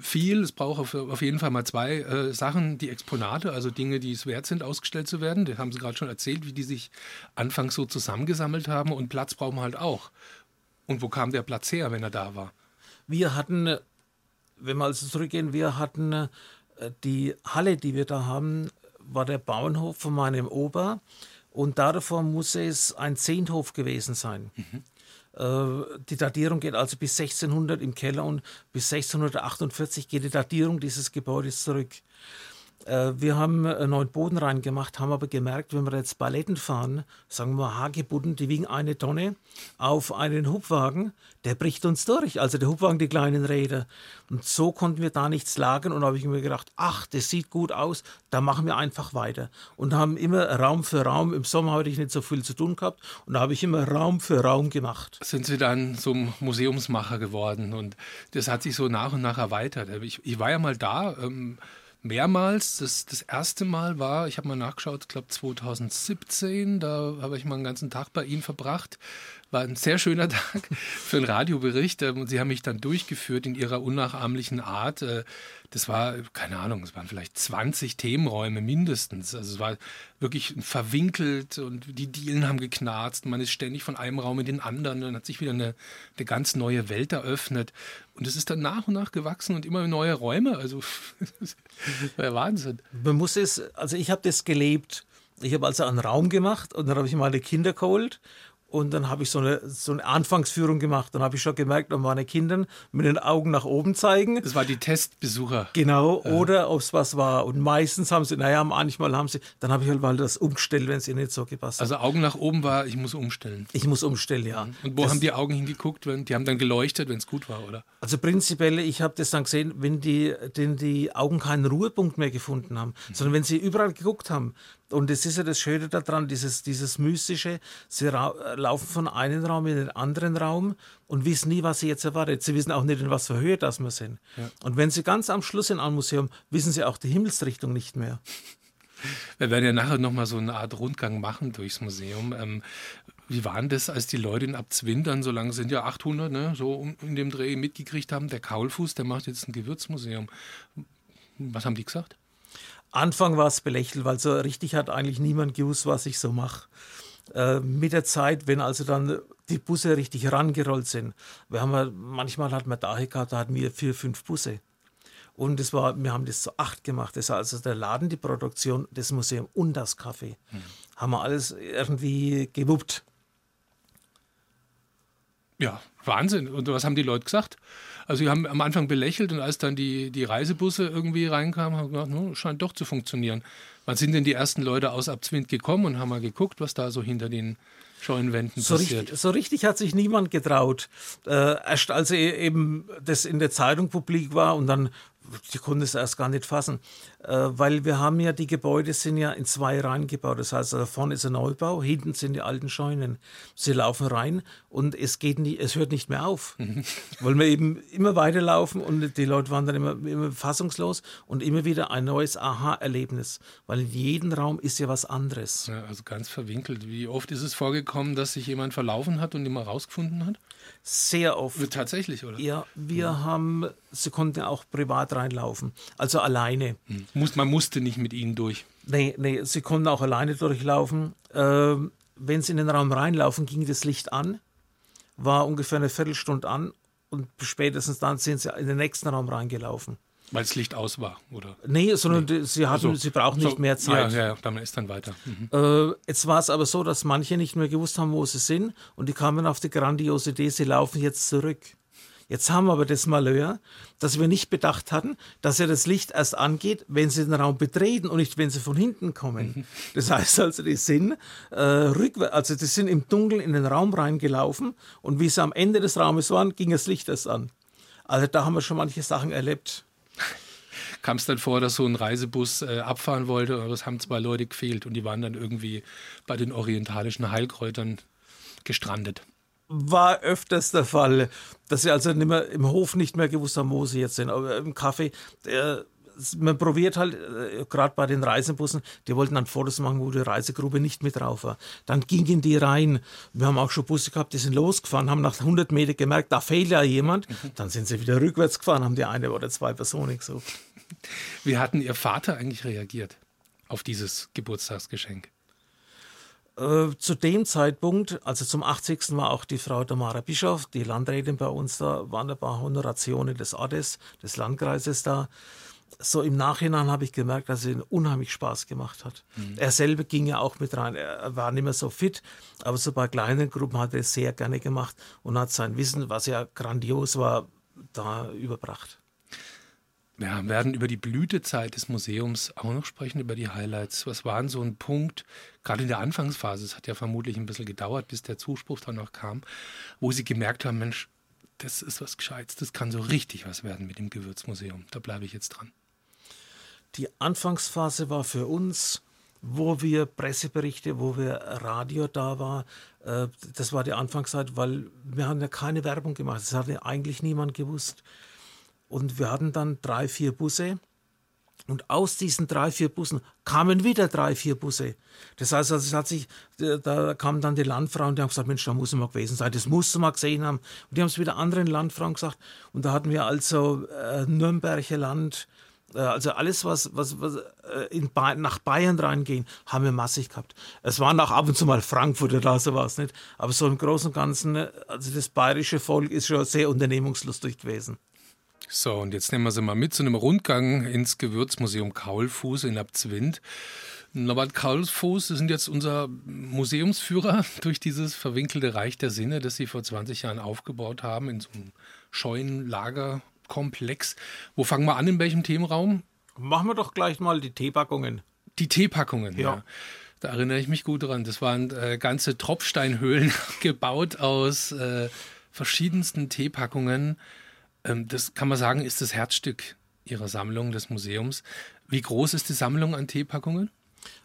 viel. Es braucht auf, auf, jeden Fall mal zwei äh, Sachen, die Exponate, also Dinge, die es wert sind, ausgestellt zu werden. Das haben Sie gerade schon erzählt, wie die sich anfangs so zusammengesammelt haben. Und Platz brauchen wir halt auch. Und wo kam der Platz her, wenn er da war? Wir hatten, wenn wir also zurückgehen, wir hatten äh, die Halle, die wir da haben, war der Bauernhof von meinem Opa und davor muss es ein Zehnthof gewesen sein. Mhm. Äh, die Datierung geht also bis 1600 im Keller und bis 1648 geht die Datierung dieses Gebäudes zurück. Äh, wir haben einen neuen Boden reingemacht, haben aber gemerkt, wenn wir jetzt Balletten fahren, sagen wir Hagebutten, die wiegen eine Tonne, auf einen Hubwagen, der bricht uns durch. Also der Hubwagen, die kleinen Räder. Und so konnten wir da nichts lagern. Und da habe ich mir gedacht, ach, das sieht gut aus, da machen wir einfach weiter. Und haben immer Raum für Raum. Im Sommer hatte ich nicht so viel zu tun gehabt. Und da habe ich immer Raum für Raum gemacht. Sind Sie dann zum Museumsmacher geworden? Und das hat sich so nach und nach erweitert. Ich, ich war ja mal da. Ähm mehrmals. Das, das erste Mal war, ich habe mal nachgeschaut, ich glaube 2017, da habe ich mal einen ganzen Tag bei ihm verbracht. War ein sehr schöner Tag für einen Radiobericht. Und ähm, Sie haben mich dann durchgeführt in Ihrer unnachahmlichen Art. Äh, das war, keine Ahnung, es waren vielleicht 20 Themenräume mindestens. Also es war wirklich verwinkelt und die Dielen haben geknarzt. Man ist ständig von einem Raum in den anderen. Dann hat sich wieder eine, eine ganz neue Welt eröffnet. Und es ist dann nach und nach gewachsen und immer neue Räume. Also das war Wahnsinn. Man muss es, also ich habe das gelebt. Ich habe also einen Raum gemacht und dann habe ich meine Kinder geholt und dann habe ich so eine, so eine Anfangsführung gemacht. Dann habe ich schon gemerkt, ob meine Kinder mit den Augen nach oben zeigen. Das war die Testbesucher. Genau, ja. oder ob es was war. Und meistens haben sie, naja, manchmal haben sie, dann habe ich halt mal das umgestellt, wenn es ihnen nicht so gepasst hat. Also Augen nach oben war, ich muss umstellen. Ich muss umstellen, ja. Und wo das, haben die Augen hingeguckt? Wenn, die haben dann geleuchtet, wenn es gut war, oder? Also prinzipiell, ich habe das dann gesehen, wenn die, denn die Augen keinen Ruhepunkt mehr gefunden haben, mhm. sondern wenn sie überall geguckt haben, und das ist ja das Schöne daran, dieses, dieses Mystische. Sie laufen von einem Raum in den anderen Raum und wissen nie, was sie jetzt erwartet. Sie wissen auch nicht, in was für Höhe das wir sind. Ja. Und wenn sie ganz am Schluss in einem Museum, wissen sie auch die Himmelsrichtung nicht mehr. Wir werden ja nachher nochmal so eine Art Rundgang machen durchs Museum. Ähm, wie waren das, als die Leute in Abzwind dann, so lange sind ja 800, ne, so in dem Dreh mitgekriegt haben, der Kaulfuß, der macht jetzt ein Gewürzmuseum. Was haben die gesagt? Anfang war es belächelt, weil so richtig hat eigentlich niemand gewusst, was ich so mache. Äh, mit der Zeit, wenn also dann die Busse richtig rangerollt sind, wir haben manchmal hat man daher gehabt, da hatten wir vier, fünf Busse. Und das war, wir haben das zu acht gemacht. Das war also der Laden, die Produktion, das Museum und das Café. Mhm. Haben wir alles irgendwie gewuppt. Ja, Wahnsinn. Und was haben die Leute gesagt? Also sie haben am Anfang belächelt und als dann die, die Reisebusse irgendwie reinkamen, haben gesagt, no, scheint doch zu funktionieren. Wann sind denn die ersten Leute aus Abzwind gekommen und haben mal geguckt, was da so hinter den Scheunenwänden so passiert? Richtig, so richtig hat sich niemand getraut. Äh, erst als eben das in der Zeitung publik war und dann die konnten es erst gar nicht fassen, äh, weil wir haben ja, die Gebäude sind ja in zwei Reihen gebaut. Das heißt, da vorne ist ein Neubau, hinten sind die alten Scheunen. Sie laufen rein und es geht nie, es hört nicht mehr auf. weil wir eben immer weiterlaufen und die Leute waren dann immer, immer fassungslos und immer wieder ein neues Aha-Erlebnis, weil in jedem Raum ist ja was anderes. Ja, also ganz verwinkelt. Wie oft ist es vorgekommen, dass sich jemand verlaufen hat und immer rausgefunden hat? Sehr oft. Tatsächlich, oder? Ja, wir ja. haben, sie konnten auch privat reinlaufen, also alleine. Hm. Muss, man musste nicht mit ihnen durch. Nee, nee, sie konnten auch alleine durchlaufen. Ähm, wenn sie in den Raum reinlaufen, ging das Licht an, war ungefähr eine Viertelstunde an und spätestens dann sind sie in den nächsten Raum reingelaufen. Weil das Licht aus war, oder? Nee, sondern nee. sie hatten, also, sie brauchen so, nicht mehr Zeit. Ja, ja, dann ist dann weiter. Mhm. Äh, jetzt war es aber so, dass manche nicht mehr gewusst haben, wo sie sind und die kamen auf die grandiose Idee, sie laufen jetzt zurück. Jetzt haben wir aber das Malheur, dass wir nicht bedacht hatten, dass ja das Licht erst angeht, wenn sie den Raum betreten und nicht, wenn sie von hinten kommen. Mhm. Das heißt also, die sind äh, rückwärts, also die sind im Dunkeln in den Raum reingelaufen und wie sie am Ende des Raumes waren, ging das Licht erst an. Also da haben wir schon manche Sachen erlebt. Kam es dann vor, dass so ein Reisebus äh, abfahren wollte, aber es haben zwei Leute gefehlt und die waren dann irgendwie bei den orientalischen Heilkräutern gestrandet war öfters der Fall, dass sie also nicht mehr, im Hof nicht mehr gewusst haben, wo sie jetzt sind. Aber im Kaffee, man probiert halt, äh, gerade bei den Reisebussen, die wollten dann Fotos machen, wo die Reisegruppe nicht mit drauf war. Dann gingen die rein. Wir haben auch schon Busse gehabt, die sind losgefahren, haben nach 100 Metern gemerkt, da fehlt ja jemand. Dann sind sie wieder rückwärts gefahren, haben die eine oder zwei Personen gesucht. Wie hatten Ihr Vater eigentlich reagiert auf dieses Geburtstagsgeschenk? Äh, zu dem Zeitpunkt, also zum 80. war auch die Frau Tamara Bischof, die Landrätin bei uns da, waren ein paar Honorationen des Ortes, des Landkreises da. So im Nachhinein habe ich gemerkt, dass es ihm unheimlich Spaß gemacht hat. Mhm. Er selber ging ja auch mit rein. Er war nicht mehr so fit, aber so bei kleinen Gruppen hat er es sehr gerne gemacht und hat sein Wissen, was ja grandios war, da überbracht. Wir werden über die Blütezeit des Museums auch noch sprechen, über die Highlights. Was war denn so ein Punkt, gerade in der Anfangsphase, es hat ja vermutlich ein bisschen gedauert, bis der Zuspruch dann noch kam, wo Sie gemerkt haben, Mensch, das ist was Gescheites, das kann so richtig was werden mit dem Gewürzmuseum. Da bleibe ich jetzt dran. Die Anfangsphase war für uns, wo wir Presseberichte, wo wir Radio da war, äh, das war die Anfangszeit, weil wir haben ja keine Werbung gemacht. Das hat ja eigentlich niemand gewusst. Und wir hatten dann drei, vier Busse. Und aus diesen drei, vier Bussen kamen wieder drei, vier Busse. Das heißt, also, es hat sich, da kamen dann die Landfrauen, die haben gesagt, Mensch, da muss man gewesen sein, das musst du mal gesehen haben. Und die haben es wieder anderen Landfrauen gesagt. Und da hatten wir also äh, Nürnberger Land, äh, also alles, was, was, was äh, in ba nach Bayern reingehen, haben wir massig gehabt. Es waren auch ab und zu mal Frankfurter da, so war es nicht. Aber so im Großen und Ganzen, also das bayerische Volk ist schon sehr unternehmungslustig gewesen. So, und jetzt nehmen wir Sie mal mit zu einem Rundgang ins Gewürzmuseum Kaulfuß in Abzwind. Norbert Kaulfuß sind jetzt unser Museumsführer durch dieses verwinkelte Reich der Sinne, das Sie vor 20 Jahren aufgebaut haben, in so einem scheuen Lagerkomplex. Wo fangen wir an, in welchem Themenraum? Machen wir doch gleich mal die Teepackungen. Die Teepackungen, ja. ja. Da erinnere ich mich gut dran. Das waren äh, ganze Tropfsteinhöhlen gebaut aus äh, verschiedensten Teepackungen. Ähm, das kann man sagen, ist das Herzstück Ihrer Sammlung des Museums. Wie groß ist die Sammlung an Teepackungen?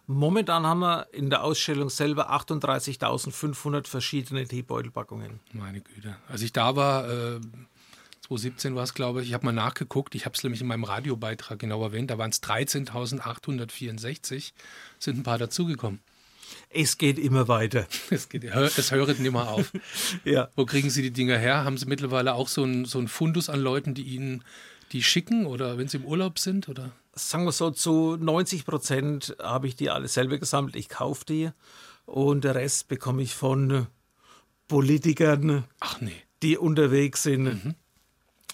Momentan haben wir in der Ausstellung selber 38.500 verschiedene Teebeutelpackungen. Meine Güte. Als ich da war, äh, 2017 war es, glaube ich, ich habe mal nachgeguckt, ich habe es nämlich in meinem Radiobeitrag genau erwähnt, da waren es 13.864, sind ein paar dazugekommen. Es geht immer weiter. Es, geht, es hört nicht mehr auf. ja. Wo kriegen Sie die Dinger her? Haben Sie mittlerweile auch so einen so Fundus an Leuten, die Ihnen die schicken oder wenn Sie im Urlaub sind? Oder? Sagen wir so, zu 90 Prozent habe ich die alle selber gesammelt. Ich kaufe die und der Rest bekomme ich von Politikern, Ach nee. die unterwegs sind. Mhm.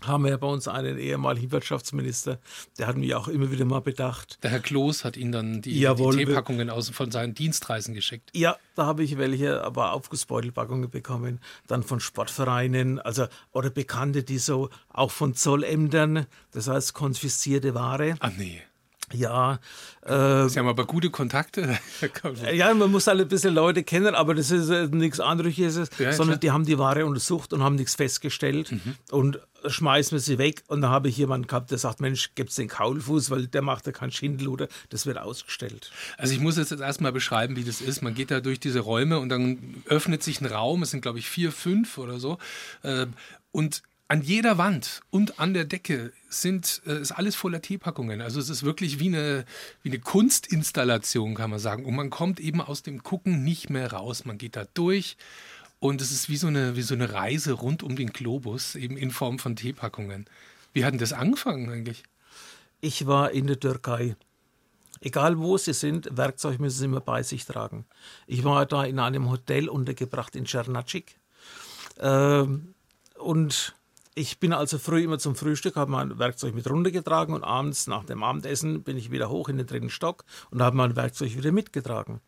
Haben wir ja bei uns einen ehemaligen Wirtschaftsminister, der hat mich auch immer wieder mal bedacht. Der Herr Kloß hat Ihnen dann die, die Teepackungen aus, von seinen Dienstreisen geschickt. Ja, da habe ich welche, aber Aufgussbeutelpackungen bekommen, dann von Sportvereinen, also oder Bekannte, die so auch von Zollämtern, das heißt konfiszierte Ware. Ah nee. Ja. Äh, Sie haben aber gute Kontakte. ja, man muss halt ein bisschen Leute kennen, aber das ist äh, nichts Anrüchiges, ja, sondern klar. die haben die Ware untersucht und haben nichts festgestellt mhm. und schmeißen wir sie weg. Und da habe ich jemanden gehabt, der sagt, Mensch, gibt es den Kaulfuß, weil der macht ja keinen Schindel oder das wird ausgestellt. Also ich muss jetzt erstmal beschreiben, wie das ist. Man geht da durch diese Räume und dann öffnet sich ein Raum, es sind glaube ich vier, fünf oder so. Äh, und an jeder Wand und an der Decke sind, äh, ist alles voller Teepackungen. Also es ist wirklich wie eine, wie eine Kunstinstallation, kann man sagen. Und man kommt eben aus dem Gucken nicht mehr raus. Man geht da durch und es ist wie so eine, wie so eine Reise rund um den Globus, eben in Form von Teepackungen. Wie hat denn das angefangen eigentlich? Ich war in der Türkei. Egal wo Sie sind, Werkzeug müssen Sie immer bei sich tragen. Ich war da in einem Hotel untergebracht in Czernacik. Ähm, und ich bin also früh immer zum Frühstück, habe mein Werkzeug mit runtergetragen und abends nach dem Abendessen bin ich wieder hoch in den dritten Stock und habe mein Werkzeug wieder mitgetragen.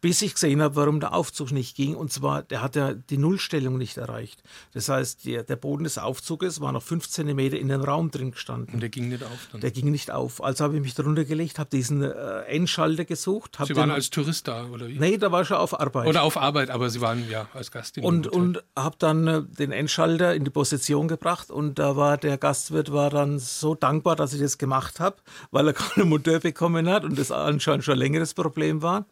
Bis ich gesehen habe, warum der Aufzug nicht ging. Und zwar, der hat ja die Nullstellung nicht erreicht. Das heißt, der, der Boden des Aufzuges war noch fünf Zentimeter in dem Raum drin gestanden. Und der ging nicht auf dann? Der ging nicht auf. Also habe ich mich darunter gelegt, habe diesen äh, Endschalter gesucht. Sie waren als Tourist da, oder wie? Nee, da war schon auf Arbeit. Oder auf Arbeit, aber Sie waren ja als Gast in Und, und habe dann äh, den Endschalter in die Position gebracht gebracht und da war der Gastwirt war dann so dankbar, dass ich das gemacht habe, weil er keine Mutter bekommen hat und das anscheinend schon ein längeres Problem war,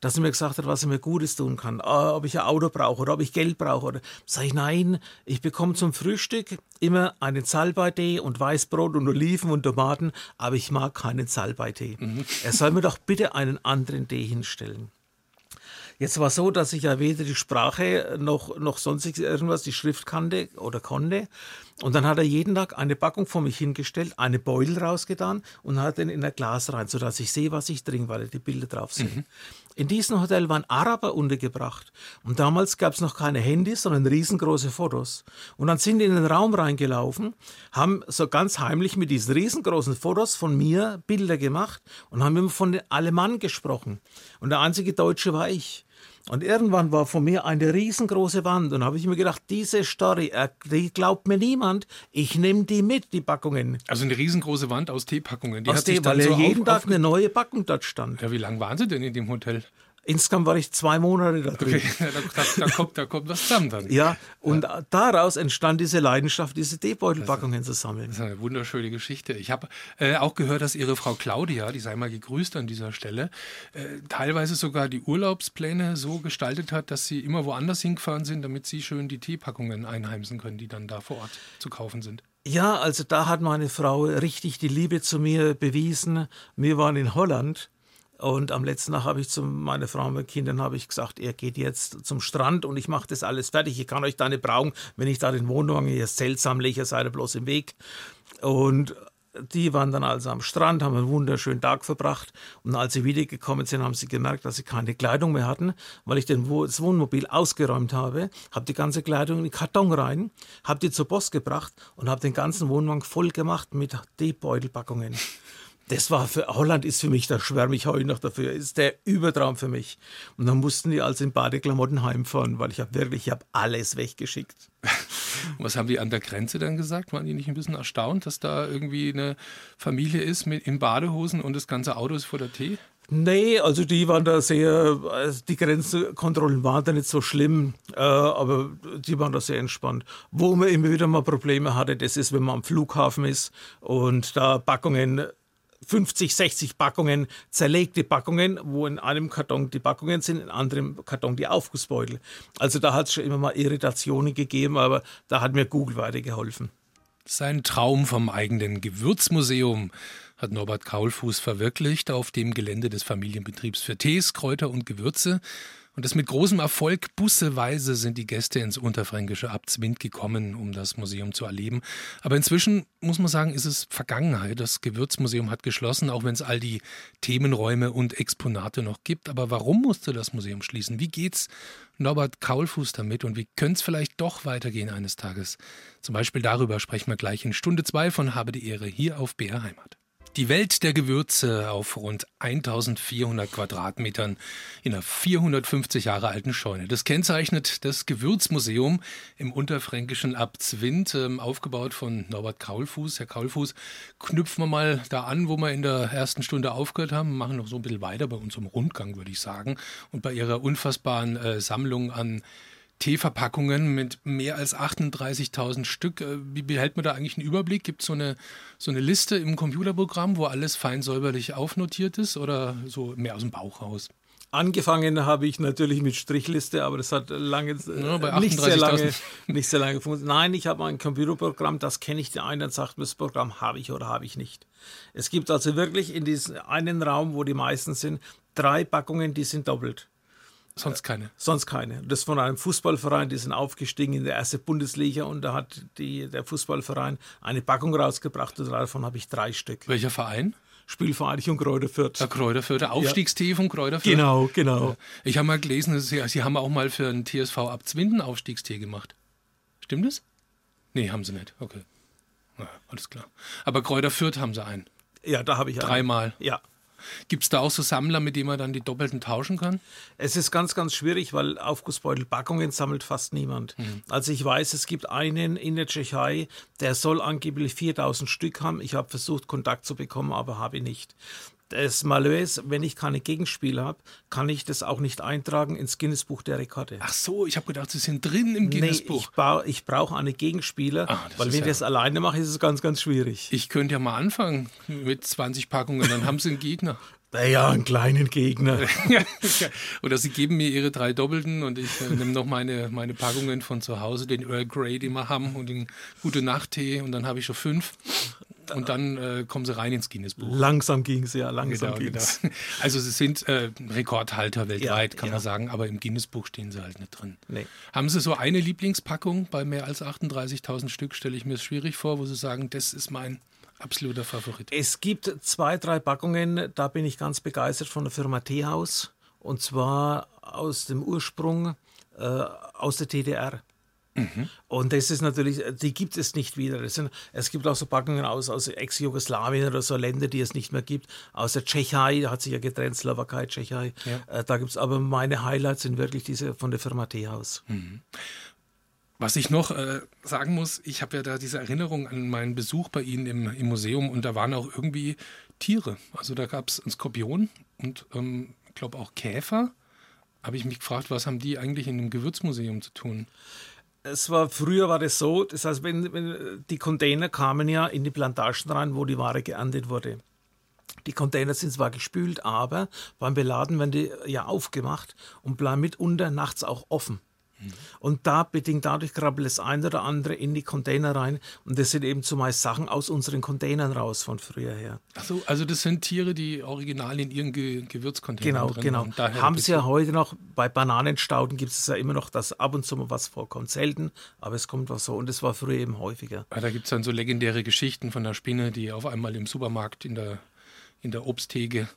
dass er mir gesagt hat, was er mir Gutes tun kann, ah, ob ich ein Auto brauche oder ob ich Geld brauche. Oder sage ich, nein, ich bekomme zum Frühstück immer einen Salbeitee und Weißbrot und Oliven und Tomaten, aber ich mag keinen Salbeitee. Mhm. Er soll mir doch bitte einen anderen Tee hinstellen. Jetzt war so, dass ich ja weder die Sprache noch, noch sonst irgendwas, die Schrift kannte oder konnte. Und dann hat er jeden Tag eine Packung vor mich hingestellt, eine Beutel rausgetan und hat den in ein Glas rein, sodass ich sehe, was ich trinke, weil die Bilder drauf sind. Mhm. In diesem Hotel waren Araber untergebracht. Und damals gab es noch keine Handys, sondern riesengroße Fotos. Und dann sind die in den Raum reingelaufen, haben so ganz heimlich mit diesen riesengroßen Fotos von mir Bilder gemacht und haben immer von den Alemannen gesprochen. Und der einzige Deutsche war ich. Und irgendwann war vor mir eine riesengroße Wand und habe ich mir gedacht, diese Story, die glaubt mir niemand. Ich nehme die mit, die Packungen. Also eine riesengroße Wand aus Teepackungen. Die aus hat Tee, weil so jeden Tag eine neue Packung dort stand. Ja, wie lange waren Sie denn in dem Hotel? Insgesamt war ich zwei Monate da drin. Okay, da, da, da, kommt, da kommt was zusammen dann. Ja, und ja. daraus entstand diese Leidenschaft, diese Teebeutelpackungen zu sammeln. Das ist eine wunderschöne Geschichte. Ich habe äh, auch gehört, dass Ihre Frau Claudia, die sei mal gegrüßt an dieser Stelle, äh, teilweise sogar die Urlaubspläne so gestaltet hat, dass sie immer woanders hingefahren sind, damit sie schön die Teepackungen einheimsen können, die dann da vor Ort zu kaufen sind. Ja, also da hat meine Frau richtig die Liebe zu mir bewiesen. Wir waren in Holland und am letzten Tag habe ich zu meiner Frau und meinen Kindern ich gesagt, er geht jetzt zum Strand und ich mache das alles fertig. Ich kann euch da nicht brauchen, wenn ich da den Wohnwagen hier seltsam lege, seid ihr bloß im Weg. Und die waren dann also am Strand, haben einen wunderschönen Tag verbracht. Und als sie wiedergekommen sind, haben sie gemerkt, dass sie keine Kleidung mehr hatten, weil ich das Wohnmobil ausgeräumt habe, habe die ganze Kleidung in den Karton rein, habe die zur Post gebracht und habe den ganzen Wohnwagen voll gemacht mit Teebeutelpackungen. Das war für Holland ist für mich, da schwärme ich heute noch dafür, ist der Übertraum für mich. Und dann mussten die also in Badeklamotten heimfahren, weil ich habe wirklich, ich habe alles weggeschickt. Was haben die an der Grenze dann gesagt? Waren die nicht ein bisschen erstaunt, dass da irgendwie eine Familie ist mit in Badehosen und das ganze Auto ist vor der Tee? Nee, also die waren da sehr, also die Grenzkontrollen waren da nicht so schlimm, äh, aber die waren da sehr entspannt. Wo man immer wieder mal Probleme hatte, das ist, wenn man am Flughafen ist und da Packungen 50, 60 Packungen, zerlegte Packungen, wo in einem Karton die Packungen sind, in anderem Karton die Aufgussbeutel. Also da hat es schon immer mal Irritationen gegeben, aber da hat mir Google weitergeholfen. Sein Traum vom eigenen Gewürzmuseum hat Norbert Kaulfuß verwirklicht auf dem Gelände des Familienbetriebs für Tees, Kräuter und Gewürze. Und das mit großem Erfolg. Busseweise sind die Gäste ins unterfränkische Abzwind gekommen, um das Museum zu erleben. Aber inzwischen muss man sagen, ist es Vergangenheit. Das Gewürzmuseum hat geschlossen, auch wenn es all die Themenräume und Exponate noch gibt. Aber warum musste das Museum schließen? Wie geht's Norbert Kaulfuß damit und wie könnte es vielleicht doch weitergehen eines Tages? Zum Beispiel darüber sprechen wir gleich in Stunde zwei von Habe die Ehre hier auf BR Heimat. Die Welt der Gewürze auf rund 1400 Quadratmetern in einer 450 Jahre alten Scheune. Das kennzeichnet das Gewürzmuseum im unterfränkischen Abzwind, ähm, aufgebaut von Norbert Kaulfuß. Herr Kaulfuß, knüpfen wir mal da an, wo wir in der ersten Stunde aufgehört haben, machen noch so ein bisschen weiter bei unserem Rundgang, würde ich sagen, und bei Ihrer unfassbaren äh, Sammlung an Teeverpackungen mit mehr als 38.000 Stück. Äh, wie behält man da eigentlich einen Überblick? Gibt es so eine, so eine Liste im Computerprogramm, wo alles fein säuberlich aufnotiert ist oder so mehr aus dem Bauch raus? Angefangen habe ich natürlich mit Strichliste, aber das hat lange, ja, nicht, sehr lange nicht sehr lange funktioniert. Nein, ich habe ein Computerprogramm, das kenne ich. Der eine sagt, das Programm habe ich oder habe ich nicht. Es gibt also wirklich in diesem einen Raum, wo die meisten sind, drei Packungen, die sind doppelt. Sonst keine. Äh, sonst keine. Das von einem Fußballverein, die sind aufgestiegen in der erste Bundesliga und da hat die, der Fußballverein eine Packung rausgebracht und davon habe ich drei Stück. Welcher Verein? Spielvereinigung Kräuter Fürth. Der Kräuter Fürth, der Aufstiegstee ja. von Kräuter Fürth. Genau, genau. Ich habe mal gelesen, Sie, Sie haben auch mal für einen TSV Abzwinden Aufstiegstee gemacht. Stimmt das? Nee, haben Sie nicht. Okay. Ja, alles klar. Aber Kräuter Fürth haben Sie einen. Ja, da habe ich einen. Dreimal. Ja. Gibt es da auch so Sammler, mit denen man dann die Doppelten tauschen kann? Es ist ganz, ganz schwierig, weil Aufgussbeutelpackungen sammelt fast niemand. Mhm. Also ich weiß, es gibt einen in der Tschechei, der soll angeblich 4000 Stück haben. Ich habe versucht, Kontakt zu bekommen, aber habe nicht das Malheur wenn ich keine Gegenspieler habe, kann ich das auch nicht eintragen ins Guinness-Buch der Rekorde. Ach so, ich habe gedacht, Sie sind drin im Guinness-Buch. Nee, ich, ich brauche eine Gegenspieler, ah, weil wenn ja ich das alleine mache, ist es ganz, ganz schwierig. Ich könnte ja mal anfangen mit 20 Packungen, dann haben Sie einen Gegner. Naja, einen kleinen Gegner. Oder sie geben mir ihre drei Doppelten und ich äh, nehme noch meine, meine Packungen von zu Hause, den Earl Grey, den wir haben, und den Gute Nacht-Tee und dann habe ich schon fünf. Und dann äh, kommen sie rein ins Guinness-Buch. Langsam ging es, ja, langsam genau, ging's. Genau. Also sie sind äh, Rekordhalter weltweit, ja, kann ja. man sagen, aber im Guinness-Buch stehen sie halt nicht drin. Nee. Haben Sie so eine Lieblingspackung bei mehr als 38.000 Stück, stelle ich mir es schwierig vor, wo Sie sagen, das ist mein absoluter Favorit? Es gibt zwei, drei Packungen, da bin ich ganz begeistert von der Firma Teehaus. Und zwar aus dem Ursprung äh, aus der TDR. Mhm. Und das ist natürlich, die gibt es nicht wieder. Sind, es gibt auch so Packungen aus, aus Ex-Jugoslawien oder so Länder, die es nicht mehr gibt. Aus der Tschechei, da hat sich ja getrennt, Slowakei, Tschechei. Ja. Äh, da gibt es aber meine Highlights sind wirklich diese von der Firma Teehaus. Mhm. Was ich noch äh, sagen muss, ich habe ja da diese Erinnerung an meinen Besuch bei Ihnen im, im Museum und da waren auch irgendwie Tiere. Also da gab es einen Skorpion und ähm, ich glaube auch Käfer. Habe ich mich gefragt, was haben die eigentlich in einem Gewürzmuseum zu tun? Es war früher war das so, das heißt, wenn, wenn die Container kamen ja in die Plantagen rein, wo die Ware geerntet wurde. Die Container sind zwar gespült, aber beim Beladen werden die ja aufgemacht und bleiben mitunter nachts auch offen. Und da bedingt dadurch krabbelt das eine oder andere in die Container rein. Und das sind eben zumeist Sachen aus unseren Containern raus von früher her. Achso, also das sind Tiere, die original in ihren Ge Gewürzcontainern genau, Genau, genau. Haben sie ja heute noch, bei Bananenstauden gibt es ja immer noch, dass ab und zu mal was vorkommt. Selten, aber es kommt was so. Und das war früher eben häufiger. Ja, da gibt es dann so legendäre Geschichten von der Spinne, die auf einmal im Supermarkt in der, in der Obsttheke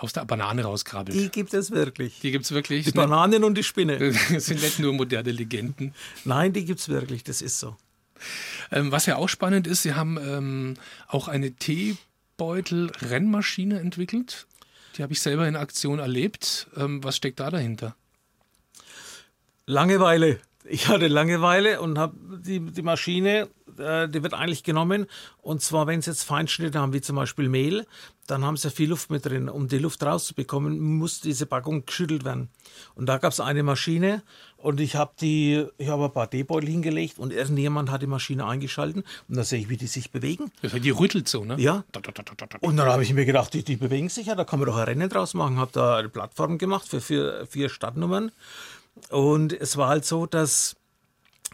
aus der Banane rauskrabbelt. Die gibt es wirklich. Die gibt es wirklich. Die Bananen und die Spinne. Das sind nicht nur moderne Legenden. Nein, die gibt es wirklich, das ist so. Ähm, was ja auch spannend ist, Sie haben ähm, auch eine Teebeutel-Rennmaschine entwickelt. Die habe ich selber in Aktion erlebt. Ähm, was steckt da dahinter? Langeweile. Ich hatte Langeweile und habe die, die Maschine äh, die wird eigentlich genommen. Und zwar, wenn sie jetzt Feinschnitte haben, wie zum Beispiel Mehl, dann haben sie viel Luft mit drin. Um die Luft rauszubekommen, muss diese Packung geschüttelt werden. Und da gab es eine Maschine und ich habe die, ich habe ein paar Teebeutel hingelegt und irgendjemand hat die Maschine eingeschalten und da sehe ich, wie die sich bewegen. Die rüttelt so, ne? Ja. Und dann habe ich mir gedacht, die, die bewegen sich ja, da kann man doch ein Rennen draus machen. Habe da eine Plattform gemacht für vier, vier Stadtnummern. Und es war halt so, dass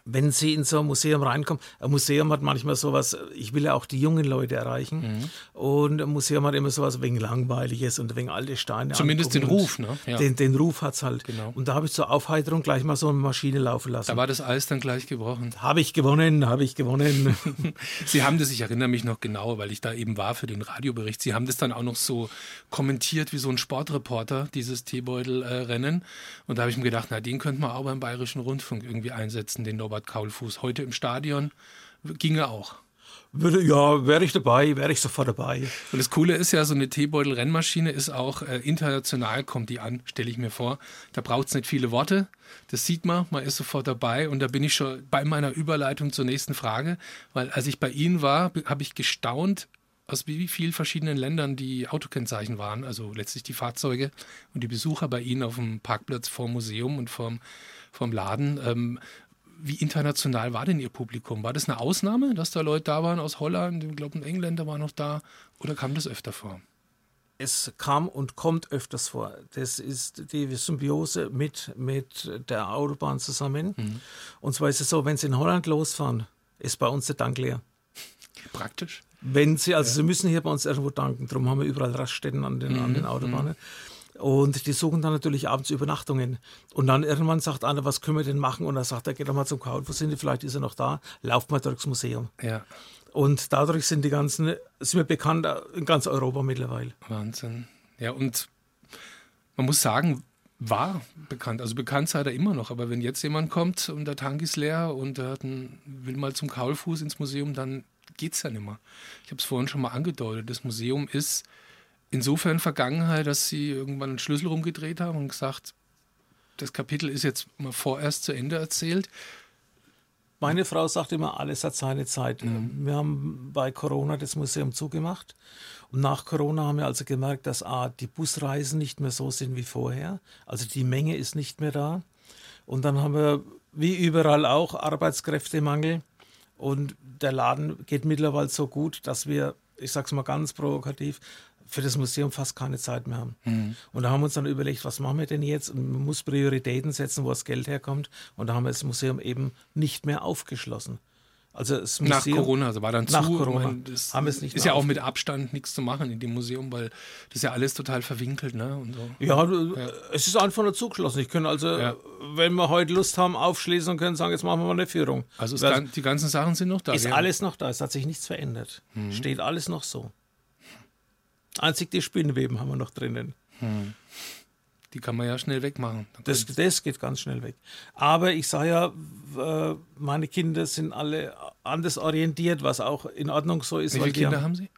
wenn Sie in so ein Museum reinkommen, ein Museum hat manchmal sowas, ich will ja auch die jungen Leute erreichen. Mhm. Und ein Museum hat immer sowas wegen Langweiliges und wegen alte Steine. Zumindest den Ruf, ne? Ja. Den, den Ruf hat es halt. Genau. Und da habe ich zur Aufheiterung gleich mal so eine Maschine laufen lassen. Da war das Eis dann gleich gebrochen. Habe ich gewonnen, habe ich gewonnen. Sie haben das, ich erinnere mich noch genau, weil ich da eben war für den Radiobericht. Sie haben das dann auch noch so kommentiert wie so ein Sportreporter, dieses Teebeutelrennen. Und da habe ich mir gedacht, na, den könnte man auch beim Bayerischen Rundfunk irgendwie einsetzen, den Norbert Norbert Kaulfuß heute im Stadion ginge auch. Würde, ja, wäre ich dabei, wäre ich sofort dabei. Und das Coole ist ja, so eine Teebeutel-Rennmaschine ist auch äh, international, kommt die an, stelle ich mir vor. Da braucht es nicht viele Worte. Das sieht man, man ist sofort dabei. Und da bin ich schon bei meiner Überleitung zur nächsten Frage, weil als ich bei Ihnen war, habe ich gestaunt, aus wie vielen verschiedenen Ländern die Autokennzeichen waren, also letztlich die Fahrzeuge und die Besucher bei Ihnen auf dem Parkplatz vorm Museum und vorm, vorm Laden. Ähm, wie international war denn Ihr Publikum? War das eine Ausnahme, dass da Leute da waren aus Holland, ich glaube, ein Engländer war noch da, oder kam das öfter vor? Es kam und kommt öfters vor. Das ist die Symbiose mit, mit der Autobahn zusammen. Mhm. Und zwar ist es so, wenn Sie in Holland losfahren, ist bei uns der Tank leer. Praktisch. Wenn Sie, also ja. Sie müssen hier bei uns irgendwo tanken, darum haben wir überall Raststätten an den, mhm. an den Autobahnen. Mhm. Und die suchen dann natürlich abends Übernachtungen. Und dann irgendwann sagt einer, was können wir denn machen? Und dann sagt er, geht doch mal zum Kaul, wo sind die? Vielleicht ist er noch da. Lauft mal durchs Museum. Ja. Und dadurch sind die ganzen, sind wir bekannt in ganz Europa mittlerweile. Wahnsinn. Ja, und man muss sagen, war bekannt. Also bekannt sei er immer noch. Aber wenn jetzt jemand kommt und der Tank ist leer und er einen, will mal zum Kaulfuß ins Museum, dann geht es ja nicht mehr. Ich habe es vorhin schon mal angedeutet. Das Museum ist insofern Vergangenheit, dass sie irgendwann einen Schlüssel rumgedreht haben und gesagt, das Kapitel ist jetzt mal vorerst zu Ende erzählt. Meine Frau sagt immer, alles hat seine Zeit. Mhm. Wir haben bei Corona das Museum zugemacht. Und nach Corona haben wir also gemerkt, dass A, die Busreisen nicht mehr so sind wie vorher. Also die Menge ist nicht mehr da. Und dann haben wir, wie überall auch, Arbeitskräftemangel. Und der Laden geht mittlerweile so gut, dass wir, ich sage es mal ganz provokativ, für das Museum fast keine Zeit mehr haben. Mhm. Und da haben wir uns dann überlegt, was machen wir denn jetzt? Und man muss Prioritäten setzen, wo das Geld herkommt. Und da haben wir das Museum eben nicht mehr aufgeschlossen. Also das Museum, nach Corona, also war dann nach zu. Corona meine, das haben es nicht ist ja auch mit Abstand nichts zu machen in dem Museum, weil das ja alles total verwinkelt, ne? Und so. ja, ja, es ist einfach nur zugeschlossen. Ich kann also, ja. wenn wir heute Lust haben, aufschließen und können sagen, jetzt machen wir mal eine Führung. Also Weil, die ganzen Sachen sind noch da. Ist alles noch da, es hat sich nichts verändert. Mhm. Steht alles noch so. Einzig die Spinnweben haben wir noch drinnen. Hm. Die kann man ja schnell wegmachen. Das, das geht ganz schnell weg. Aber ich sage ja, äh, meine Kinder sind alle anders orientiert, was auch in Ordnung so ist. Wie viele Kinder haben, haben Sie?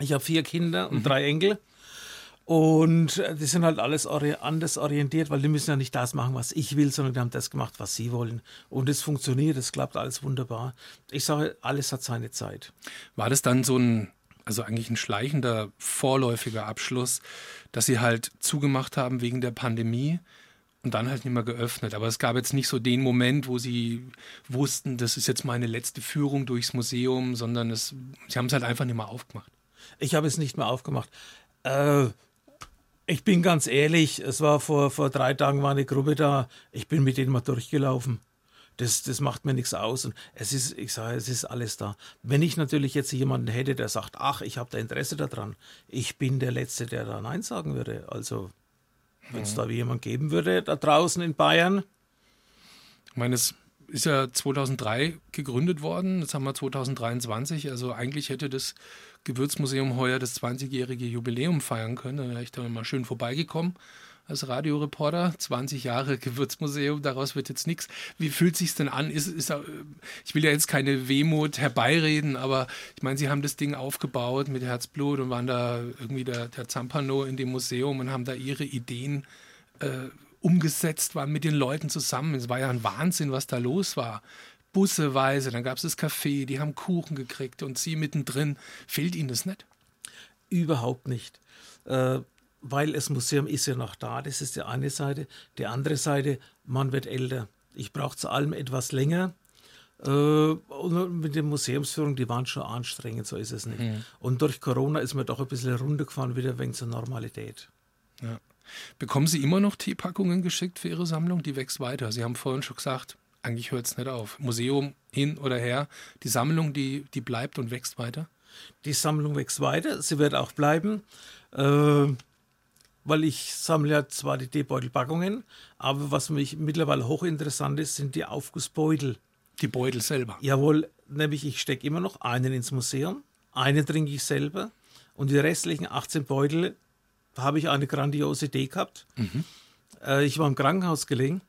Ich habe vier Kinder und mhm. drei Enkel. Und äh, die sind halt alles anders orientiert, weil die müssen ja nicht das machen, was ich will, sondern die haben das gemacht, was sie wollen. Und es funktioniert, es klappt alles wunderbar. Ich sage, alles hat seine Zeit. War das dann so ein also eigentlich ein schleichender, vorläufiger Abschluss, dass sie halt zugemacht haben wegen der Pandemie und dann halt nicht mehr geöffnet. Aber es gab jetzt nicht so den Moment, wo sie wussten, das ist jetzt meine letzte Führung durchs Museum, sondern es, sie haben es halt einfach nicht mehr aufgemacht. Ich habe es nicht mehr aufgemacht. Äh, ich bin ganz ehrlich, es war vor, vor drei Tagen war eine Gruppe da, ich bin mit denen mal durchgelaufen. Das, das macht mir nichts aus. Und es ist, ich sage, es ist alles da. Wenn ich natürlich jetzt jemanden hätte, der sagt, ach, ich habe da Interesse daran, ich bin der Letzte, der da Nein sagen würde. Also, wenn es mhm. da jemand geben würde, da draußen in Bayern. Ich meine, es ist ja 2003 gegründet worden, jetzt haben wir 2023, also eigentlich hätte das Gewürzmuseum heuer das 20-jährige Jubiläum feiern können, da wäre ich da mal schön vorbeigekommen als Radioreporter, 20 Jahre Gewürzmuseum, daraus wird jetzt nichts. Wie fühlt sich denn an? Ist, ist, ich will ja jetzt keine Wehmut herbeireden, aber ich meine, Sie haben das Ding aufgebaut mit Herzblut und waren da irgendwie der, der Zampano in dem Museum und haben da Ihre Ideen äh, umgesetzt, waren mit den Leuten zusammen. Es war ja ein Wahnsinn, was da los war. Busseweise, dann gab es das Café, die haben Kuchen gekriegt und Sie mittendrin. Fehlt Ihnen das nicht? Überhaupt nicht. Äh, weil das Museum ist ja noch da, das ist die eine Seite. Die andere Seite, man wird älter. Ich brauche zu allem etwas länger. Äh, und mit der Museumsführung, die waren schon anstrengend, so ist es nicht. Mhm. Und durch Corona ist man doch ein bisschen runtergefahren, wieder wegen zur Normalität. Ja. Bekommen Sie immer noch Teepackungen geschickt für Ihre Sammlung? Die wächst weiter. Sie haben vorhin schon gesagt, Eigentlich hört es nicht auf. Museum hin oder her. Die Sammlung, die, die bleibt und wächst weiter. Die Sammlung wächst weiter. Sie wird auch bleiben. Äh, weil ich sammle ja zwar die Teebeutelpackungen, aber was mich mittlerweile hochinteressant ist, sind die Aufgussbeutel. Die Beutel selber. Jawohl, nämlich ich stecke immer noch einen ins Museum, einen trinke ich selber und die restlichen 18 Beutel habe ich eine grandiose Idee gehabt. Mhm. Äh, ich war im Krankenhaus gelegen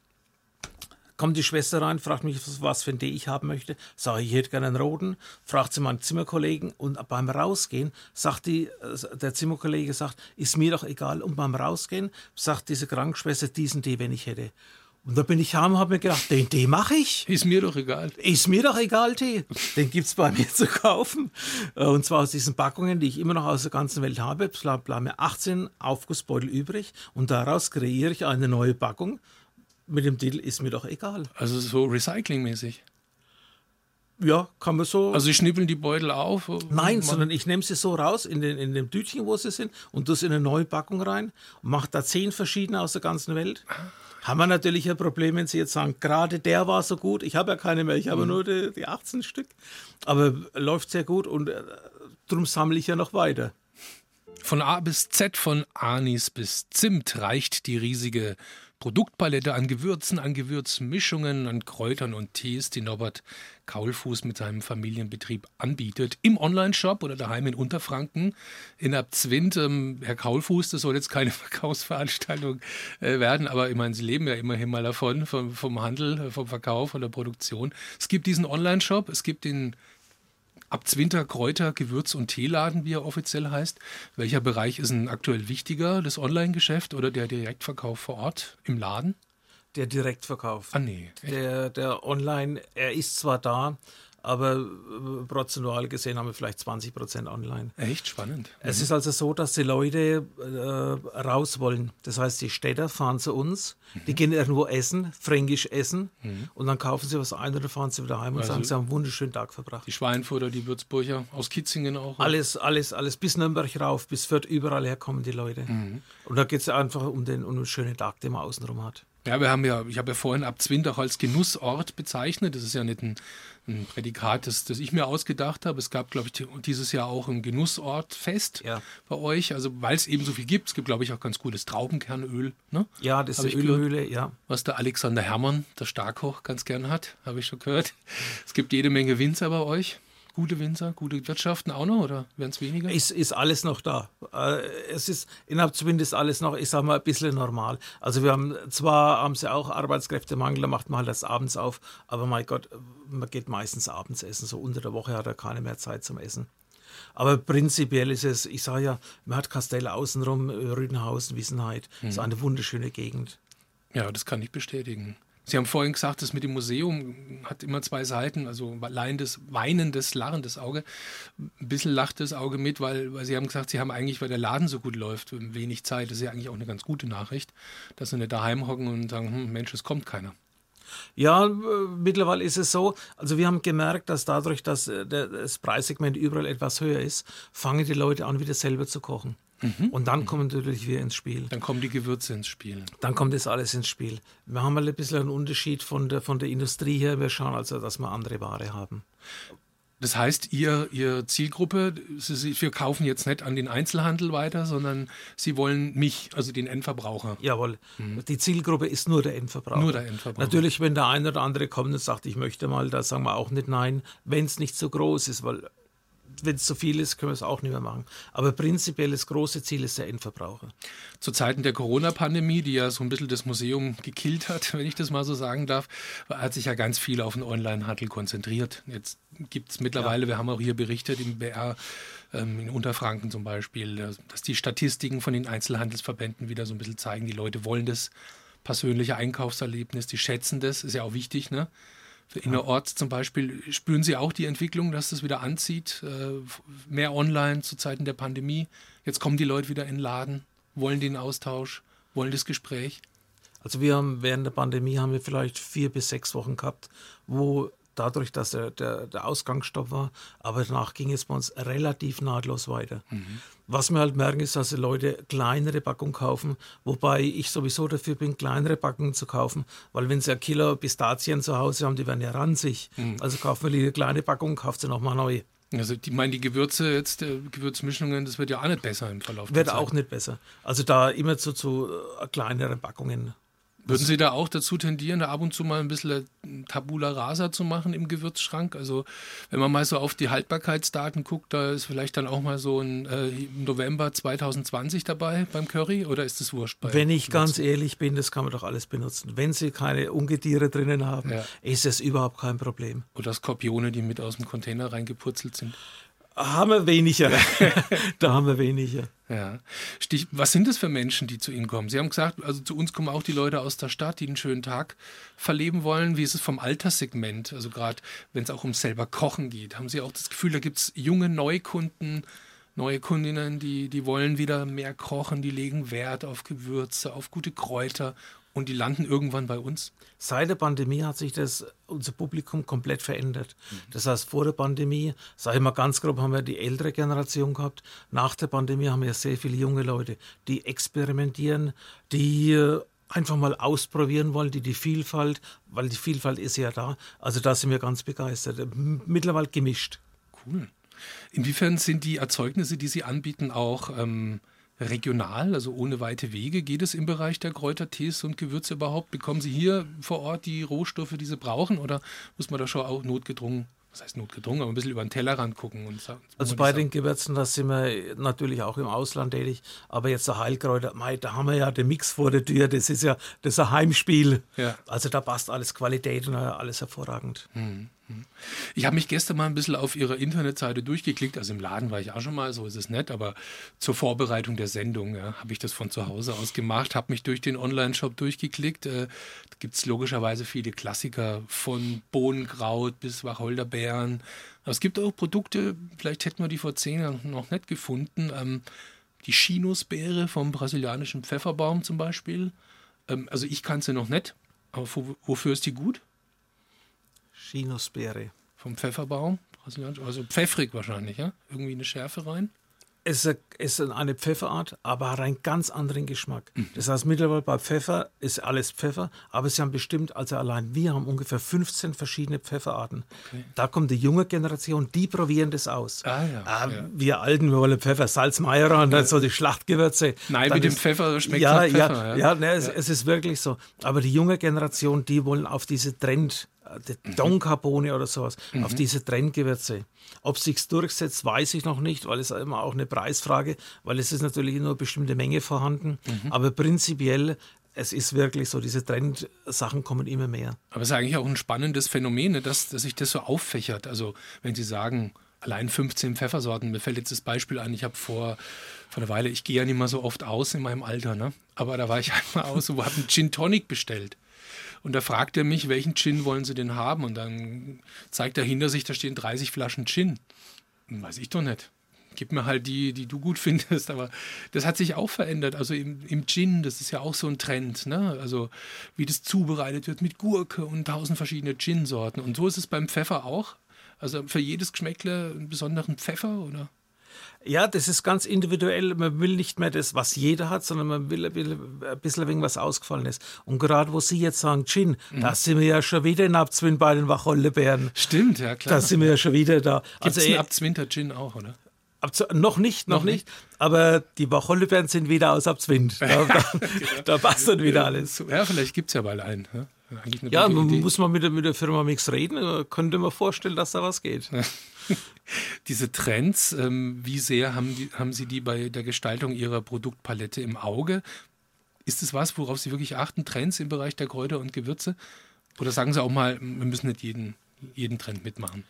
kommt die Schwester rein, fragt mich, was für ein Tee ich haben möchte. Sage ich, ich hätte gerne einen roten. Fragt sie meinen Zimmerkollegen und beim Rausgehen sagt die, äh, der Zimmerkollege sagt, ist mir doch egal. Und beim Rausgehen sagt diese Krankenschwester diesen Tee, wenn ich hätte. Und da bin ich heim und habe mir gedacht, den Tee mache ich. Ist mir doch egal. Ist mir doch egal, Tee. Den gibt es bei mir zu kaufen. Äh, und zwar aus diesen Packungen, die ich immer noch aus der ganzen Welt habe. Bleiben mir 18 Aufgussbeutel übrig. Und daraus kreiere ich eine neue Packung mit dem Titel ist mir doch egal. Also so recyclingmäßig. Ja, kann man so. Also Sie schnippeln die Beutel auf? Nein, sondern ich nehme sie so raus in, den, in dem Tütchen, wo sie sind, und sie in eine neue Packung rein und mache da zehn verschiedene aus der ganzen Welt. Haben wir natürlich ein Problem, wenn Sie jetzt sagen, gerade der war so gut. Ich habe ja keine mehr, ich habe mhm. nur die, die 18 Stück. Aber läuft sehr gut und äh, darum sammle ich ja noch weiter. Von A bis Z, von Anis bis Zimt reicht die riesige Produktpalette an Gewürzen, an Gewürzmischungen, an Kräutern und Tees, die Norbert Kaulfuß mit seinem Familienbetrieb anbietet. Im Onlineshop oder daheim in Unterfranken in Abzwind. Ähm, Herr Kaulfuß, das soll jetzt keine Verkaufsveranstaltung äh, werden, aber ich meine, Sie leben ja immerhin mal davon, vom, vom Handel, äh, vom Verkauf, von der Produktion. Es gibt diesen Onlineshop, es gibt den Abzwinter Kräuter, Gewürz- und Teeladen, wie er offiziell heißt. Welcher Bereich ist denn aktuell wichtiger, das Online-Geschäft oder der Direktverkauf vor Ort im Laden? Der Direktverkauf. Ah, nee. Der, der Online, er ist zwar da, aber äh, prozentual gesehen haben wir vielleicht 20 Prozent online. Echt spannend. Es mhm. ist also so, dass die Leute äh, raus wollen. Das heißt, die Städter fahren zu uns, mhm. die gehen irgendwo essen, fränkisch essen mhm. und dann kaufen sie was ein oder fahren sie wieder heim und also sagen, sie haben einen wunderschönen Tag verbracht. Die Schweinfurter, die Würzburger, aus Kitzingen auch? Alles, alles, alles bis Nürnberg rauf, bis Fürth, überall herkommen die Leute. Mhm. Und da geht es einfach um den, um den schönen Tag, den man außenrum hat. Ja, wir haben ja, ich habe ja vorhin Abzwind auch als Genussort bezeichnet. Das ist ja nicht ein, ein Prädikat, das, das ich mir ausgedacht habe. Es gab, glaube ich, dieses Jahr auch ein Genussortfest ja. bei euch. Also weil es eben so viel gibt. Es gibt, glaube ich, auch ganz gutes Traubenkernöl. Ne? Ja, das ist Ölmühle, ja. Was der Alexander Hermann, der Starkoch, ganz gern hat, habe ich schon gehört. Es gibt jede Menge Winzer bei euch gute Winzer, gute Wirtschaften auch noch oder werden es weniger? Ist, ist alles noch da. Äh, es ist innerhalb zumindest alles noch, ich sage mal, ein bisschen normal. Also wir haben zwar haben sie auch Arbeitskräftemangel, da macht man halt das abends auf, aber mein Gott, man geht meistens abends essen. So unter der Woche hat er keine mehr Zeit zum Essen. Aber prinzipiell ist es, ich sage ja, man hat Kastell außenrum, Rüdenhausen, Wissenheit. Mhm. Das ist eine wunderschöne Gegend. Ja, das kann ich bestätigen. Sie haben vorhin gesagt, das mit dem Museum hat immer zwei Seiten, also leihendes, weinendes, lachendes Auge. Ein bisschen lacht das Auge mit, weil, weil Sie haben gesagt, Sie haben eigentlich, weil der Laden so gut läuft, wenig Zeit. Das ist ja eigentlich auch eine ganz gute Nachricht, dass Sie nicht daheim hocken und sagen, hm, Mensch, es kommt keiner. Ja, mittlerweile ist es so, also wir haben gemerkt, dass dadurch, dass äh, das Preissegment überall etwas höher ist, fangen die Leute an, wieder selber zu kochen. Mhm. Und dann mhm. kommen natürlich wir ins Spiel. Dann kommen die Gewürze ins Spiel. Dann kommt das alles ins Spiel. Wir haben ein bisschen einen Unterschied von der, von der Industrie her. Wir schauen also, dass wir andere Ware haben. Das heißt, ihr, ihr Zielgruppe, Sie, wir kaufen jetzt nicht an den Einzelhandel weiter, sondern Sie wollen mich, also den Endverbraucher. Jawohl. Mhm. Die Zielgruppe ist nur der Endverbraucher. Nur der Endverbraucher. Natürlich, wenn der eine oder andere kommt und sagt, ich möchte mal, da sagen wir auch nicht nein, wenn es nicht so groß ist, weil wenn es zu viel ist, können wir es auch nicht mehr machen. Aber prinzipiell das große Ziel ist der Endverbraucher. Zu Zeiten der Corona-Pandemie, die ja so ein bisschen das Museum gekillt hat, wenn ich das mal so sagen darf, hat sich ja ganz viel auf den Online-Handel konzentriert. Jetzt gibt es mittlerweile, ja. wir haben auch hier berichtet im BR, ähm, in Unterfranken zum Beispiel, dass die Statistiken von den Einzelhandelsverbänden wieder so ein bisschen zeigen, die Leute wollen das persönliche Einkaufserlebnis, die schätzen das, ist ja auch wichtig, ne? Innerorts zum Beispiel, spüren Sie auch die Entwicklung, dass das wieder anzieht? Äh, mehr online zu Zeiten der Pandemie. Jetzt kommen die Leute wieder in den Laden, wollen den Austausch, wollen das Gespräch. Also wir haben während der Pandemie haben wir vielleicht vier bis sechs Wochen gehabt, wo dadurch, dass der, der, der Ausgangsstopp war. Aber danach ging es bei uns relativ nahtlos weiter. Mhm. Was wir halt merken, ist, dass die Leute kleinere Packungen kaufen, wobei ich sowieso dafür bin, kleinere Packungen zu kaufen, weil wenn sie ein Kilo Pistazien zu Hause haben, die werden ja ranzig. Mhm. Also kaufen wir die kleine Packung, kauft sie nochmal neu. Also die meinen die Gewürze jetzt, äh, Gewürzmischungen, das wird ja auch nicht besser im Verlauf Wird auch nicht besser. Also da immer zu, zu äh, kleineren Packungen. Würden Sie da auch dazu tendieren, da ab und zu mal ein bisschen Tabula Rasa zu machen im Gewürzschrank? Also wenn man mal so auf die Haltbarkeitsdaten guckt, da ist vielleicht dann auch mal so ein äh, November 2020 dabei beim Curry oder ist das wurscht? wenn ich ganz ehrlich bin, das kann man doch alles benutzen. Wenn Sie keine Ungetiere drinnen haben, ja. ist es überhaupt kein Problem. Oder Skorpione, die mit aus dem Container reingepurzelt sind haben wir weniger. da haben wir weniger. Ja. Stich, was sind das für Menschen, die zu Ihnen kommen? Sie haben gesagt, also zu uns kommen auch die Leute aus der Stadt, die einen schönen Tag verleben wollen. Wie ist es vom Alterssegment? Also gerade wenn es auch um selber Kochen geht, haben Sie auch das Gefühl, da gibt es junge Neukunden, neue Kundinnen, die, die wollen wieder mehr kochen, die legen Wert auf Gewürze, auf gute Kräuter und die landen irgendwann bei uns? Seit der Pandemie hat sich das, unser Publikum komplett verändert. Mhm. Das heißt, vor der Pandemie, sage ich mal ganz grob, haben wir die ältere Generation gehabt. Nach der Pandemie haben wir sehr viele junge Leute, die experimentieren, die äh, einfach mal ausprobieren wollen, die die Vielfalt, weil die Vielfalt ist ja da. Also da sind wir ganz begeistert. Mittlerweile gemischt. Cool. Inwiefern sind die Erzeugnisse, die Sie anbieten, auch ähm, regional, also ohne weite Wege? Geht es im Bereich der Kräutertees und Gewürze überhaupt? Bekommen Sie hier vor Ort die Rohstoffe, die Sie brauchen, oder muss man da schon auch notgedrungen was heißt notgedrungen, aber ein bisschen über den Tellerrand gucken. Und sagen, also bei den Gewürzen, da sind wir natürlich auch im Ausland tätig, aber jetzt der Heilkräuter, mei, da haben wir ja den Mix vor der Tür, das ist ja das ist ein Heimspiel. Ja. Also da passt alles Qualität und alles hervorragend. Hm. Ich habe mich gestern mal ein bisschen auf Ihrer Internetseite durchgeklickt. Also im Laden war ich auch schon mal, so ist es nett, aber zur Vorbereitung der Sendung ja, habe ich das von zu Hause aus gemacht, habe mich durch den Online-Shop durchgeklickt. Äh, da gibt es logischerweise viele Klassiker von Bohnenkraut bis Wacholderbeeren. Aber es gibt auch Produkte, vielleicht hätten wir die vor zehn Jahren noch nicht gefunden. Ähm, die Chinusbeere vom brasilianischen Pfefferbaum zum Beispiel. Ähm, also ich kann sie noch nicht, aber wofür ist die gut? Chinusbeere. Vom Pfefferbaum, also pfeffrig wahrscheinlich, ja? Irgendwie eine Schärfe rein? Es ist eine Pfefferart, aber hat einen ganz anderen Geschmack. Mhm. Das heißt, mittlerweile bei Pfeffer ist alles Pfeffer, aber sie haben bestimmt, also allein wir haben ungefähr 15 verschiedene Pfefferarten. Okay. Da kommt die junge Generation, die probieren das aus. Ah, ja, ah, ja. Wir Alten, wir wollen Pfeffer, Salz, Meier und dann so die Schlachtgewürze. Nein, mit dem Pfeffer schmeckt ja, Pfeffer. Ja, ja, ja, ne, es, es, ist wirklich so. Aber die junge Generation, die wollen auf diese Trend die Donkabohne oder sowas, mhm. auf diese Trendgewürze. Ob es sich durchsetzt, weiß ich noch nicht, weil es immer auch eine Preisfrage, weil es ist natürlich nur eine bestimmte Menge vorhanden. Mhm. Aber prinzipiell es ist wirklich so, diese Trendsachen kommen immer mehr. Aber es ist eigentlich auch ein spannendes Phänomen, ne, dass, dass sich das so auffächert. Also wenn Sie sagen, allein 15 Pfeffersorten, mir fällt jetzt das Beispiel ein, ich habe vor, vor einer Weile, ich gehe ja nicht mehr so oft aus in meinem Alter, ne? aber da war ich einmal aus und habe einen Gin Tonic bestellt. Und da fragt er mich, welchen Gin wollen Sie denn haben? Und dann zeigt er hinter sich, da stehen 30 Flaschen Gin. Und weiß ich doch nicht. Gib mir halt die, die du gut findest. Aber das hat sich auch verändert. Also im, im Gin, das ist ja auch so ein Trend. Ne? Also wie das zubereitet wird mit Gurke und tausend verschiedene Gin-Sorten. Und so ist es beim Pfeffer auch. Also für jedes Geschmäckle einen besonderen Pfeffer, oder? Ja, das ist ganz individuell. Man will nicht mehr das, was jeder hat, sondern man will, will ein bisschen irgendwas Ausgefallenes. Und gerade wo Sie jetzt sagen Gin, mhm. da sind wir ja schon wieder in Abzwind bei den Wacholderbeeren. Stimmt, ja klar. Da sind wir ja schon wieder da. Gibt es also, einen Abzwinter Gin auch, oder? Abzu noch nicht, noch, noch nicht. nicht. Aber die Wacholderbeeren sind wieder aus Abzwind. Da, da, genau. da passt dann wieder alles. Ja, vielleicht gibt es ja bald einen. Ja? Ja, muss man mit der, mit der Firma Mix reden. Könnte man vorstellen, dass da was geht. Diese Trends, ähm, wie sehr haben, die, haben Sie die bei der Gestaltung Ihrer Produktpalette im Auge? Ist es was, worauf Sie wirklich achten? Trends im Bereich der Kräuter und Gewürze? Oder sagen Sie auch mal, wir müssen nicht jeden, jeden Trend mitmachen?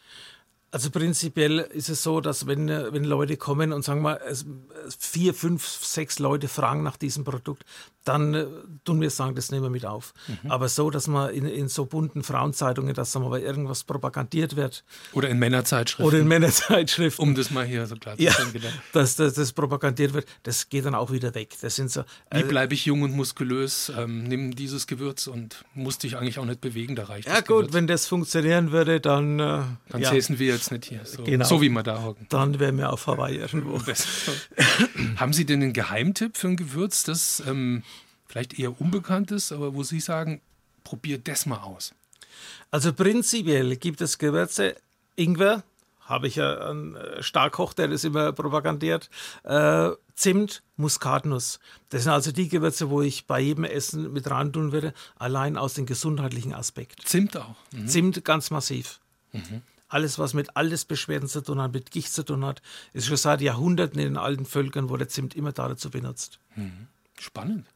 Also prinzipiell ist es so, dass wenn, wenn Leute kommen und sagen wir, vier, fünf, sechs Leute fragen nach diesem Produkt, dann äh, tun wir sagen, das nehmen wir mit auf. Mhm. Aber so, dass man in, in so bunten Frauenzeitungen, dass mal irgendwas propagandiert wird. Oder in Männerzeitschriften. Oder in Männerzeitschriften. Um das mal hier so klar zu sagen. Ja, dass, dass das propagandiert wird, das geht dann auch wieder weg. Das sind so, äh, Wie bleibe ich jung und muskulös? Ähm, nimm dieses Gewürz und muss dich eigentlich auch nicht bewegen, da reicht Ja gut, Gewürz. wenn das funktionieren würde, dann... Äh, dann ja. säßen wir jetzt nicht hier, so, genau. so wie wir da hocken. Dann wären wir auf Hawaii irgendwo. Haben Sie denn einen Geheimtipp für ein Gewürz, das... Ähm, vielleicht eher unbekannt ist, aber wo Sie sagen, probiert das mal aus? Also prinzipiell gibt es Gewürze, Ingwer, habe ich ja einen äh, Starkkoch, der das immer propagandiert, äh, Zimt, Muskatnuss. Das sind also die Gewürze, wo ich bei jedem Essen mit rein tun würde, allein aus dem gesundheitlichen Aspekt. Zimt auch? Mhm. Zimt ganz massiv. Mhm. Alles, was mit Allesbeschwerden zu tun hat, mit Gicht zu tun hat, ist schon seit Jahrhunderten in den alten Völkern, wurde Zimt immer dazu benutzt. Mhm. Spannend.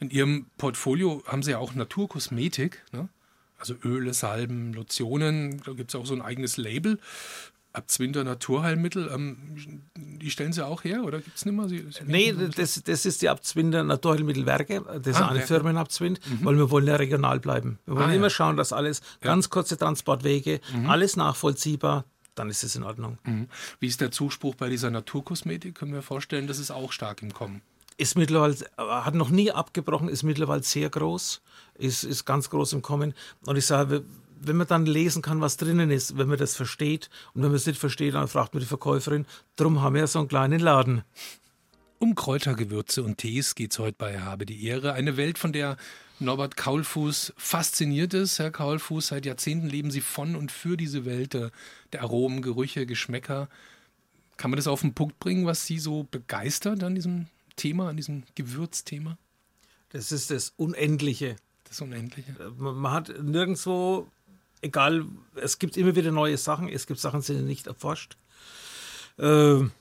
In Ihrem Portfolio haben Sie ja auch Naturkosmetik, ne? also Öle, Salben, Lotionen. Da gibt es auch so ein eigenes Label. Abzwinder Naturheilmittel, ähm, die stellen Sie auch her oder gibt es nicht mehr? Sie, Sie nee, das, das ist die Abzwinder Naturheilmittelwerke. Das ist ah, eine Firmenabzwind, mhm. weil wir wollen ja regional bleiben. Wir wollen ah, immer ja. schauen, dass alles, ja. ganz kurze Transportwege, mhm. alles nachvollziehbar, dann ist es in Ordnung. Mhm. Wie ist der Zuspruch bei dieser Naturkosmetik? Können wir vorstellen, das ist auch stark im Kommen ist mittlerweile, hat noch nie abgebrochen, ist mittlerweile sehr groß, ist, ist ganz groß im Kommen. Und ich sage, wenn man dann lesen kann, was drinnen ist, wenn man das versteht, und wenn man es nicht versteht, dann fragt man die Verkäuferin, drum haben wir so einen kleinen Laden. Um Kräutergewürze und Tees geht es heute bei Habe die Ehre. Eine Welt, von der Norbert Kaulfuß fasziniert ist. Herr Kaulfuß, seit Jahrzehnten leben Sie von und für diese Welt der Aromen, Gerüche, Geschmäcker. Kann man das auf den Punkt bringen, was Sie so begeistert an diesem Thema, an diesem Gewürzthema? Das ist das Unendliche. Das Unendliche. Man hat nirgendwo, egal, es gibt immer wieder neue Sachen, es gibt Sachen, die sind nicht erforscht. Ähm,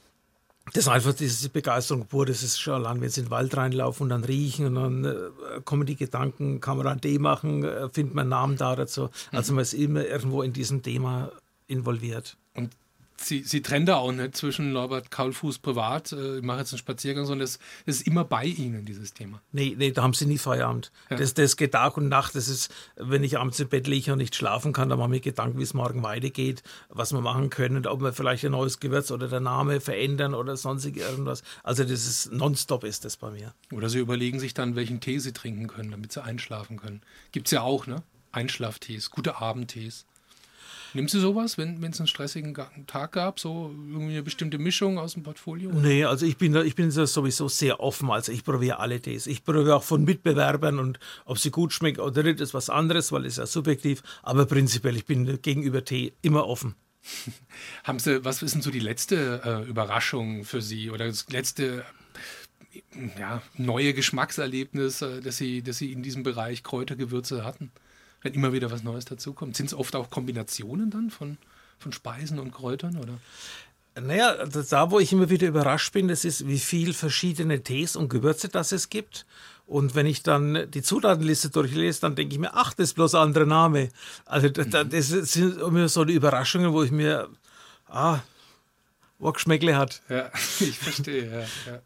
das ist einfach diese Begeisterung pur, das ist schon allein, wenn sie in den Wald reinlaufen und dann riechen und dann äh, kommen die Gedanken, kann man ein D machen, äh, findet man einen Namen da dazu. Also man ist immer irgendwo in diesem Thema involviert. Und sie, sie trennen da auch nicht zwischen Norbert Kaulfuß privat, äh, ich mache jetzt einen Spaziergang, sondern es ist immer bei Ihnen, dieses Thema. Nee, nee, da haben Sie nie Feierabend. Ja. Das, das geht Tag und Nacht. Das ist, wenn ich abends im Bett liege und nicht schlafen kann, dann mache ich mir Gedanken, wie es morgen weitergeht, was wir machen können, ob wir vielleicht ein neues Gewürz oder der Name verändern oder sonstig irgendwas. Also das ist nonstop ist das bei mir. Oder Sie überlegen sich dann, welchen Tee Sie trinken können, damit Sie einschlafen können. Gibt es ja auch, ne? Einschlaftees, gute Abendtees. Nimmst du sowas, wenn es einen stressigen Tag gab, so irgendwie eine bestimmte Mischung aus dem Portfolio? Nee, also ich bin, da, ich bin sowieso sehr offen. Also ich probiere alle Tees. Ich probiere auch von Mitbewerbern und ob sie gut schmecken oder nicht, ist was anderes, weil es ja subjektiv. Aber prinzipiell, ich bin gegenüber Tee immer offen. Haben Sie, was ist denn so die letzte äh, Überraschung für Sie oder das letzte ja, neue Geschmackserlebnis, äh, das Sie, das Sie in diesem Bereich Kräutergewürze hatten? Wenn immer wieder was Neues dazukommt? Sind es oft auch Kombinationen dann von, von Speisen und Kräutern? Oder? Naja, da wo ich immer wieder überrascht bin, das ist, wie viele verschiedene Tees und Gewürze das es gibt. Und wenn ich dann die Zutatenliste durchlese, dann denke ich mir, ach, das ist bloß ein anderer Name. Also das, mhm. das sind immer so die Überraschungen, wo ich mir, ah, wo Geschmäckle hat. Ja, ich verstehe. Ja, ja.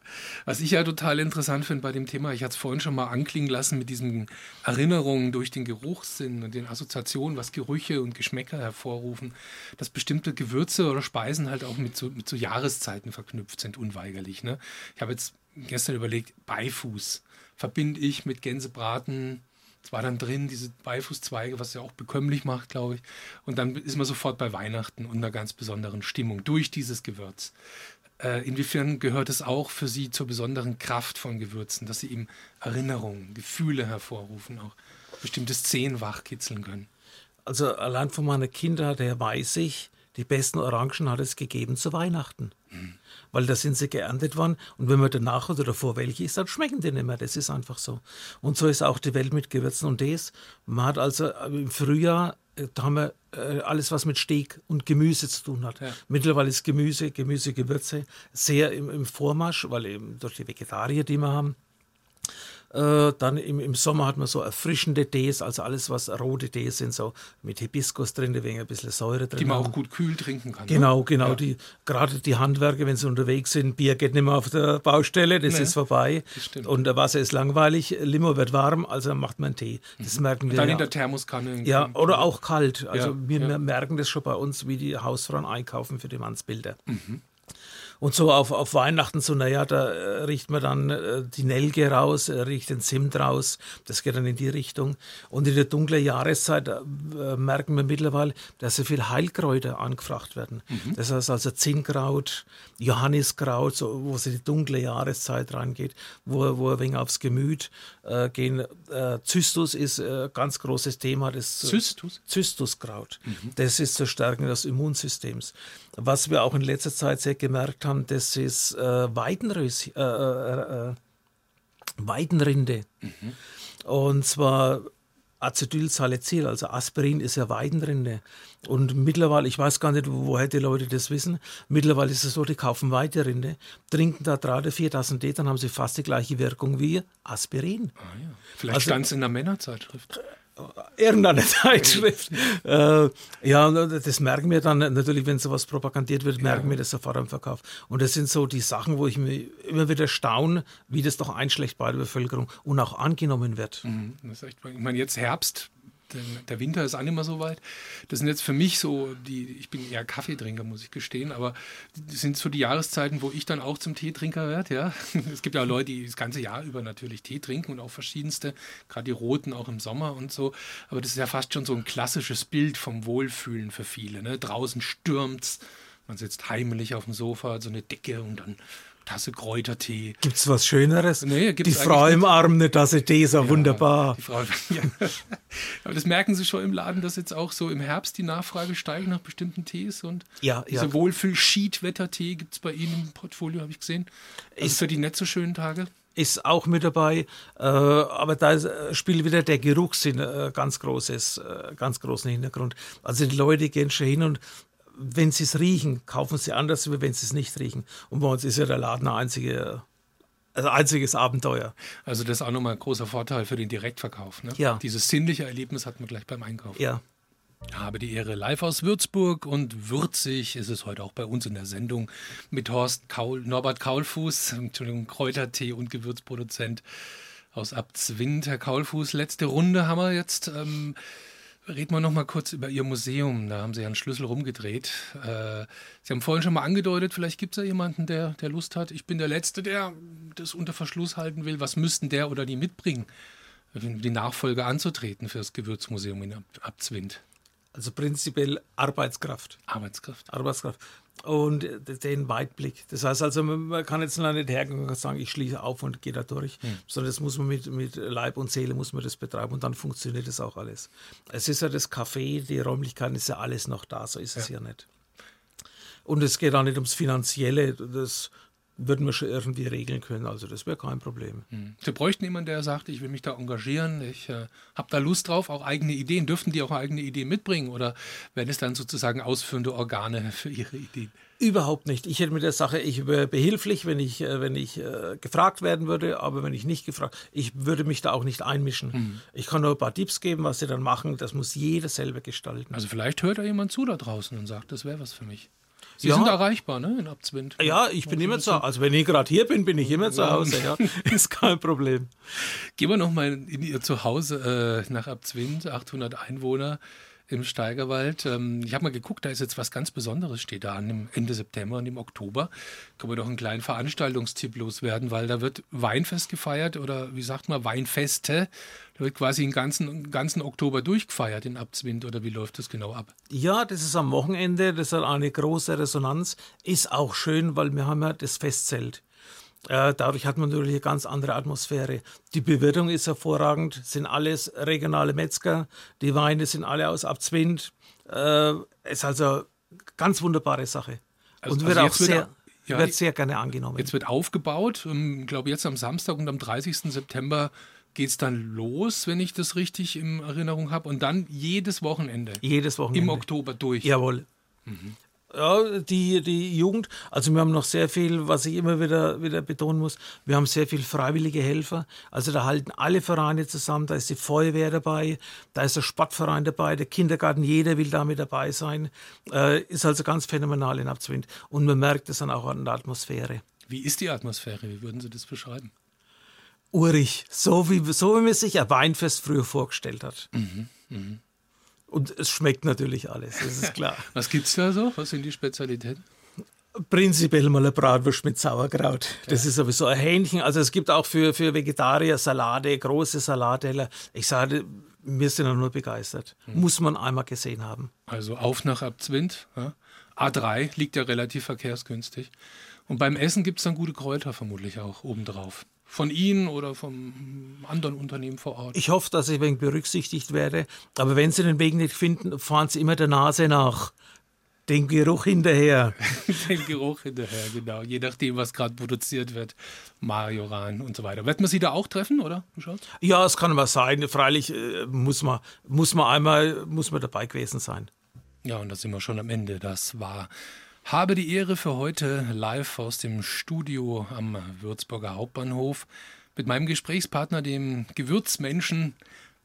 Was ich ja total interessant finde bei dem Thema, ich hatte es vorhin schon mal anklingen lassen mit diesen Erinnerungen durch den Geruchssinn und den Assoziationen, was Gerüche und Geschmäcker hervorrufen, dass bestimmte Gewürze oder Speisen halt auch mit so, mit so Jahreszeiten verknüpft sind, unweigerlich. Ne? Ich habe jetzt gestern überlegt, Beifuß verbinde ich mit Gänsebraten, es war dann drin, diese Beifußzweige, was ja auch bekömmlich macht, glaube ich. Und dann ist man sofort bei Weihnachten und einer ganz besonderen Stimmung durch dieses Gewürz. Äh, inwiefern gehört es auch für Sie zur besonderen Kraft von Gewürzen, dass sie eben Erinnerungen, Gefühle hervorrufen, auch bestimmte Szenen wachkitzeln können? Also allein von meiner Kindheit her weiß ich, die besten Orangen hat es gegeben zu Weihnachten. Mhm weil da sind sie geerntet worden. Und wenn man danach oder davor welche isst, dann schmecken die nicht mehr. Das ist einfach so. Und so ist auch die Welt mit Gewürzen und Tees. Man hat also äh, im Frühjahr, äh, da haben wir äh, alles, was mit Steak und Gemüse zu tun hat. Ja. Mittlerweile ist Gemüse, Gemüse, Gewürze sehr im, im Vormarsch, weil eben durch die Vegetarier, die wir haben, Äh, dann im, im Sommer hat man so erfrischende Tees, also alles, was rote Tees sind, so mit Hibiskus drin, wegen ein bisschen Säure drin. Die man haben. auch gut kühl trinken kann. Genau, ne? genau. Ja. Die, gerade die Handwerker, wenn sie unterwegs sind, Bier geht nicht mehr auf der Baustelle, das Nee, ist vorbei. das. Und der Wasser ist langweilig, Limo wird warm, also macht man Tee. Das merken wir Dann ja. in der Thermoskanne. Ja, oder auch kalt. Also Ja, wir merken das schon bei uns, wie die Hausfrauen einkaufen für die Mannsbilder. Mhm. Und so auf, auf Weihnachten, so, naja, da äh, riecht man dann äh, die Nelke raus, äh, riecht den Zimt raus. Das geht dann in die Richtung. Und in der dunklen Jahreszeit merken wir mittlerweile, dass so viel Heilkräuter angefragt werden. Mhm. Das heißt also Zinnkraut, Johanniskraut, so, wo es in die dunkle Jahreszeit reingeht, wo, wo ein wenig aufs Gemüt äh, gehen. Äh, Zystus ist äh, ganz großes Thema. Das, Zystus? Zystuskraut. Das ist zur Stärkung des Immunsystems. Was wir auch in letzter Zeit sehr gemerkt haben, das ist äh, Weidenrös, äh, äh, äh, Weidenrinde. Und zwar Acetylsalicil, also Aspirin ist ja Weidenrinde. Und mittlerweile, ich weiß gar nicht, woher die Leute das wissen, mittlerweile ist es so, die kaufen Weidenrinde, trinken da drei oder vier Tassen Tee, dann haben sie fast die gleiche Wirkung wie Aspirin. Ah, ja. Vielleicht Also- stand es in der Männerzeitschrift. Irgendeine Zeitschrift. äh, ja, das merken wir dann natürlich, wenn sowas propagandiert wird, merken wir das sofort am Verkauf. Und das sind so die Sachen, wo ich mir immer wieder staune, wie das doch einschlägt bei der Bevölkerung und auch angenommen wird. Mhm, Das ist echt, ich meine, jetzt Herbst, der, Winter ist auch nicht mehr so weit. Das sind jetzt für mich so die, ich bin eher Kaffeetrinker, muss ich gestehen, aber das sind so die Jahreszeiten, wo ich dann auch zum Teetrinker werde, ja. Es gibt ja Leute, die das ganze Jahr über natürlich Tee trinken und auch verschiedenste, gerade die roten auch im Sommer und so. Aber das ist ja fast schon so ein klassisches Bild vom Wohlfühlen für viele. Ne? Draußen stürmt's, man sitzt heimlich auf dem Sofa, so eine Decke und dann Tasse Kräutertee. Gibt es was Schöneres? Nee, gibt's die Frau im Arm, eine Tasse Tee, ist ja wunderbar. Die Frau, ja. Aber das merken Sie schon im Laden, dass jetzt auch so im Herbst die Nachfrage steigt nach bestimmten Tees und Ja, diese ja. Wohlfühl-Schiedwetter-Tee gibt es bei Ihnen im Portfolio, habe ich gesehen. Also Ist- für die nicht so schönen Tage. ist auch mit dabei, äh, aber da äh, spielt wieder der Geruchssinn äh, ganz großes, äh, ganz großen Hintergrund. Also die Leute gehen schon hin und wenn sie es riechen, kaufen sie anders, wie wenn sie es nicht riechen. Und bei uns ist ja der Laden ein einzige, also einziges Abenteuer. Also das ist auch nochmal ein großer Vorteil für den Direktverkauf. Ne? Ja. Dieses sinnliche Erlebnis hat man gleich beim Einkauf. Ja. Habe die Ehre live aus Würzburg und würzig ist es heute auch bei uns in der Sendung mit Horst Kaul, Norbert Kaulfuß, Entschuldigung, Kräutertee und Gewürzproduzent aus Abzwind. Herr Kaulfuß, letzte Runde haben wir jetzt. Ähm, reden wir noch mal kurz über Ihr Museum. Da haben Sie ja einen Schlüssel rumgedreht. Äh, Sie haben vorhin schon mal angedeutet, vielleicht gibt es ja jemanden, der, der Lust hat. Ich bin der Letzte, der das unter Verschluss halten will. Was müssten der oder die mitbringen, die Nachfolge anzutreten für das Gewürzmuseum in Ab Abzwind? Also prinzipiell Arbeitskraft. Arbeitskraft. Arbeitskraft. Und äh, den Weitblick. Das heißt also, man kann jetzt noch nicht hergehen und sagen, ich schließe auf und gehe da durch, sondern das muss man mit, mit Leib und Seele muss man das betreiben und dann funktioniert das auch alles. Es ist ja das Café, die Räumlichkeiten, ist ja alles noch da, so ist es ja nicht. Und es geht auch nicht ums Finanzielle, das würden wir schon irgendwie regeln können, also das wäre kein Problem. Sie bräuchten jemanden, der sagt, ich will mich da engagieren, ich äh, habe da Lust drauf, auch eigene Ideen. Dürften die auch eigene Ideen mitbringen oder werden es dann sozusagen ausführende Organe für ihre Ideen? Überhaupt nicht. Ich hätte mit der Sache, ich wäre behilflich, wenn ich, äh, wenn ich äh, gefragt werden würde, aber wenn ich nicht gefragt, ich würde mich da auch nicht einmischen. Ich kann nur ein paar Tipps geben, was sie dann machen. Das muss jeder selber gestalten. Also vielleicht hört da jemand zu da draußen und sagt, das wäre was für mich. Sie Ja. sind erreichbar, ne, in Abzwind. Ja, ich bin immer zu Hause. Also wenn ich gerade hier bin, bin ich immer zu Hause. Ja. Ist kein Problem. Gehen wir nochmal in Ihr Zuhause äh, nach Abzwind, 800 Einwohner im Steigerwald. Ähm, ich habe mal geguckt, da ist jetzt was ganz Besonderes, steht da an Ende September und im Oktober. Können wir doch einen kleinen Veranstaltungstipp loswerden, weil da wird Weinfest gefeiert oder wie sagt man, Weinfeste. Da wird quasi den ganzen, ganzen Oktober durchgefeiert in Abzwind oder wie läuft das genau ab? Ja, das ist am Wochenende, das hat eine große Resonanz. Ist auch schön, weil wir haben ja das Festzelt. Äh, dadurch hat man natürlich eine ganz andere Atmosphäre. Die Bewirtung ist hervorragend, sind alles regionale Metzger, die Weine sind alle aus Abzwind. Äh, ist also eine ganz wunderbare Sache. Also- Und wird also auch sehr, ja, wird sehr gerne angenommen. Jetzt wird aufgebaut. Ich glaube, jetzt am Samstag und am 30. September geht es dann los, wenn ich das richtig in Erinnerung habe. Und dann jedes Wochenende Jedes Wochenende. im Oktober durch. Jawohl. Ja, die, die Jugend, also wir haben noch sehr viel, was ich immer wieder, wieder betonen muss, wir haben sehr viel freiwillige Helfer. Also da halten alle Vereine zusammen, da ist die Feuerwehr dabei, da ist der Sportverein dabei, der Kindergarten, jeder will da mit dabei sein. Äh, ist also ganz phänomenal in Abzwind. Und man merkt es dann auch an der Atmosphäre. Wie ist die Atmosphäre? Wie würden Sie das beschreiben? Urig, so wie, so wie man sich ein Weinfest früher vorgestellt hat. Mhm, mh. Und es schmeckt natürlich alles, das ist klar. Was gibt es da so? Was sind die Spezialitäten? Prinzipiell mal eine Bratwurst mit Sauerkraut. Das ja. ist sowieso ein Hähnchen. Also es gibt auch für, für Vegetarier Salate, große Salatteller. Ich sage, wir sind auch nur begeistert. Hm. Muss man einmal gesehen haben. Also auf nach Abzwind. Ja. A3 liegt ja relativ verkehrsgünstig. Und beim Essen gibt es dann gute Kräuter vermutlich auch obendrauf von Ihnen oder vom anderen Unternehmen vor Ort? Ich hoffe, dass ich wenig berücksichtigt werde. Aber wenn Sie den Weg nicht finden, fahren Sie immer der Nase nach. Den Geruch hinterher. den Geruch hinterher, genau. Je nachdem, was gerade produziert wird. Majoran und so weiter. Wird man Sie da auch treffen, oder? Ja, es kann mal sein. Freilich äh, muss, man, muss man einmal muss man dabei gewesen sein. Ja, und da sind wir schon am Ende. Das war habe die Ehre für heute live aus dem Studio am Würzburger Hauptbahnhof mit meinem Gesprächspartner, dem Gewürzmenschen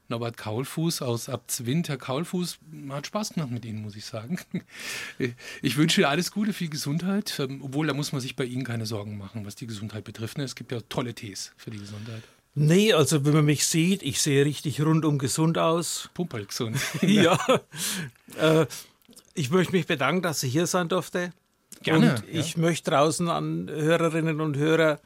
Norbert Kaulfuß aus Abzwind. Herr Kaulfuß, hat Spaß gemacht mit Ihnen, muss ich sagen. Ich wünsche alles Gute, viel Gesundheit, ähm, obwohl da muss man sich bei Ihnen keine Sorgen machen, was die Gesundheit betrifft. Ne? Es gibt ja tolle Tees für die Gesundheit. Nee, also wenn man mich sieht, ich sehe richtig rundum gesund aus. Pumperl gesund. ja. Äh, ich möchte mich bedanken, dass Sie hier sein durfte. Gerne. Und ich ja. möchte draußen an Hörerinnen und Hörer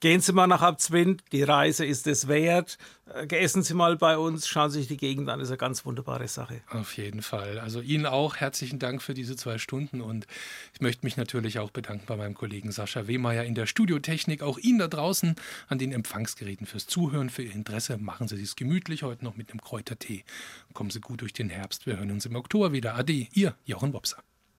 Gehen Sie mal nach Abzwind, die Reise ist es wert. Äh, essen Sie mal bei uns, schauen Sie sich die Gegend an, ist eine ganz wunderbare Sache. Auf jeden Fall. Also Ihnen auch herzlichen Dank für diese zwei Stunden und ich möchte mich natürlich auch bedanken bei meinem Kollegen Sascha Wehmeier in der Studiotechnik. Auch Ihnen da draußen an den Empfangsgeräten fürs Zuhören, für Ihr Interesse. Machen Sie es gemütlich heute noch mit einem Kräutertee. Kommen Sie gut durch den Herbst. Wir hören uns im Oktober wieder. Ade, Ihr Jochen Wopser.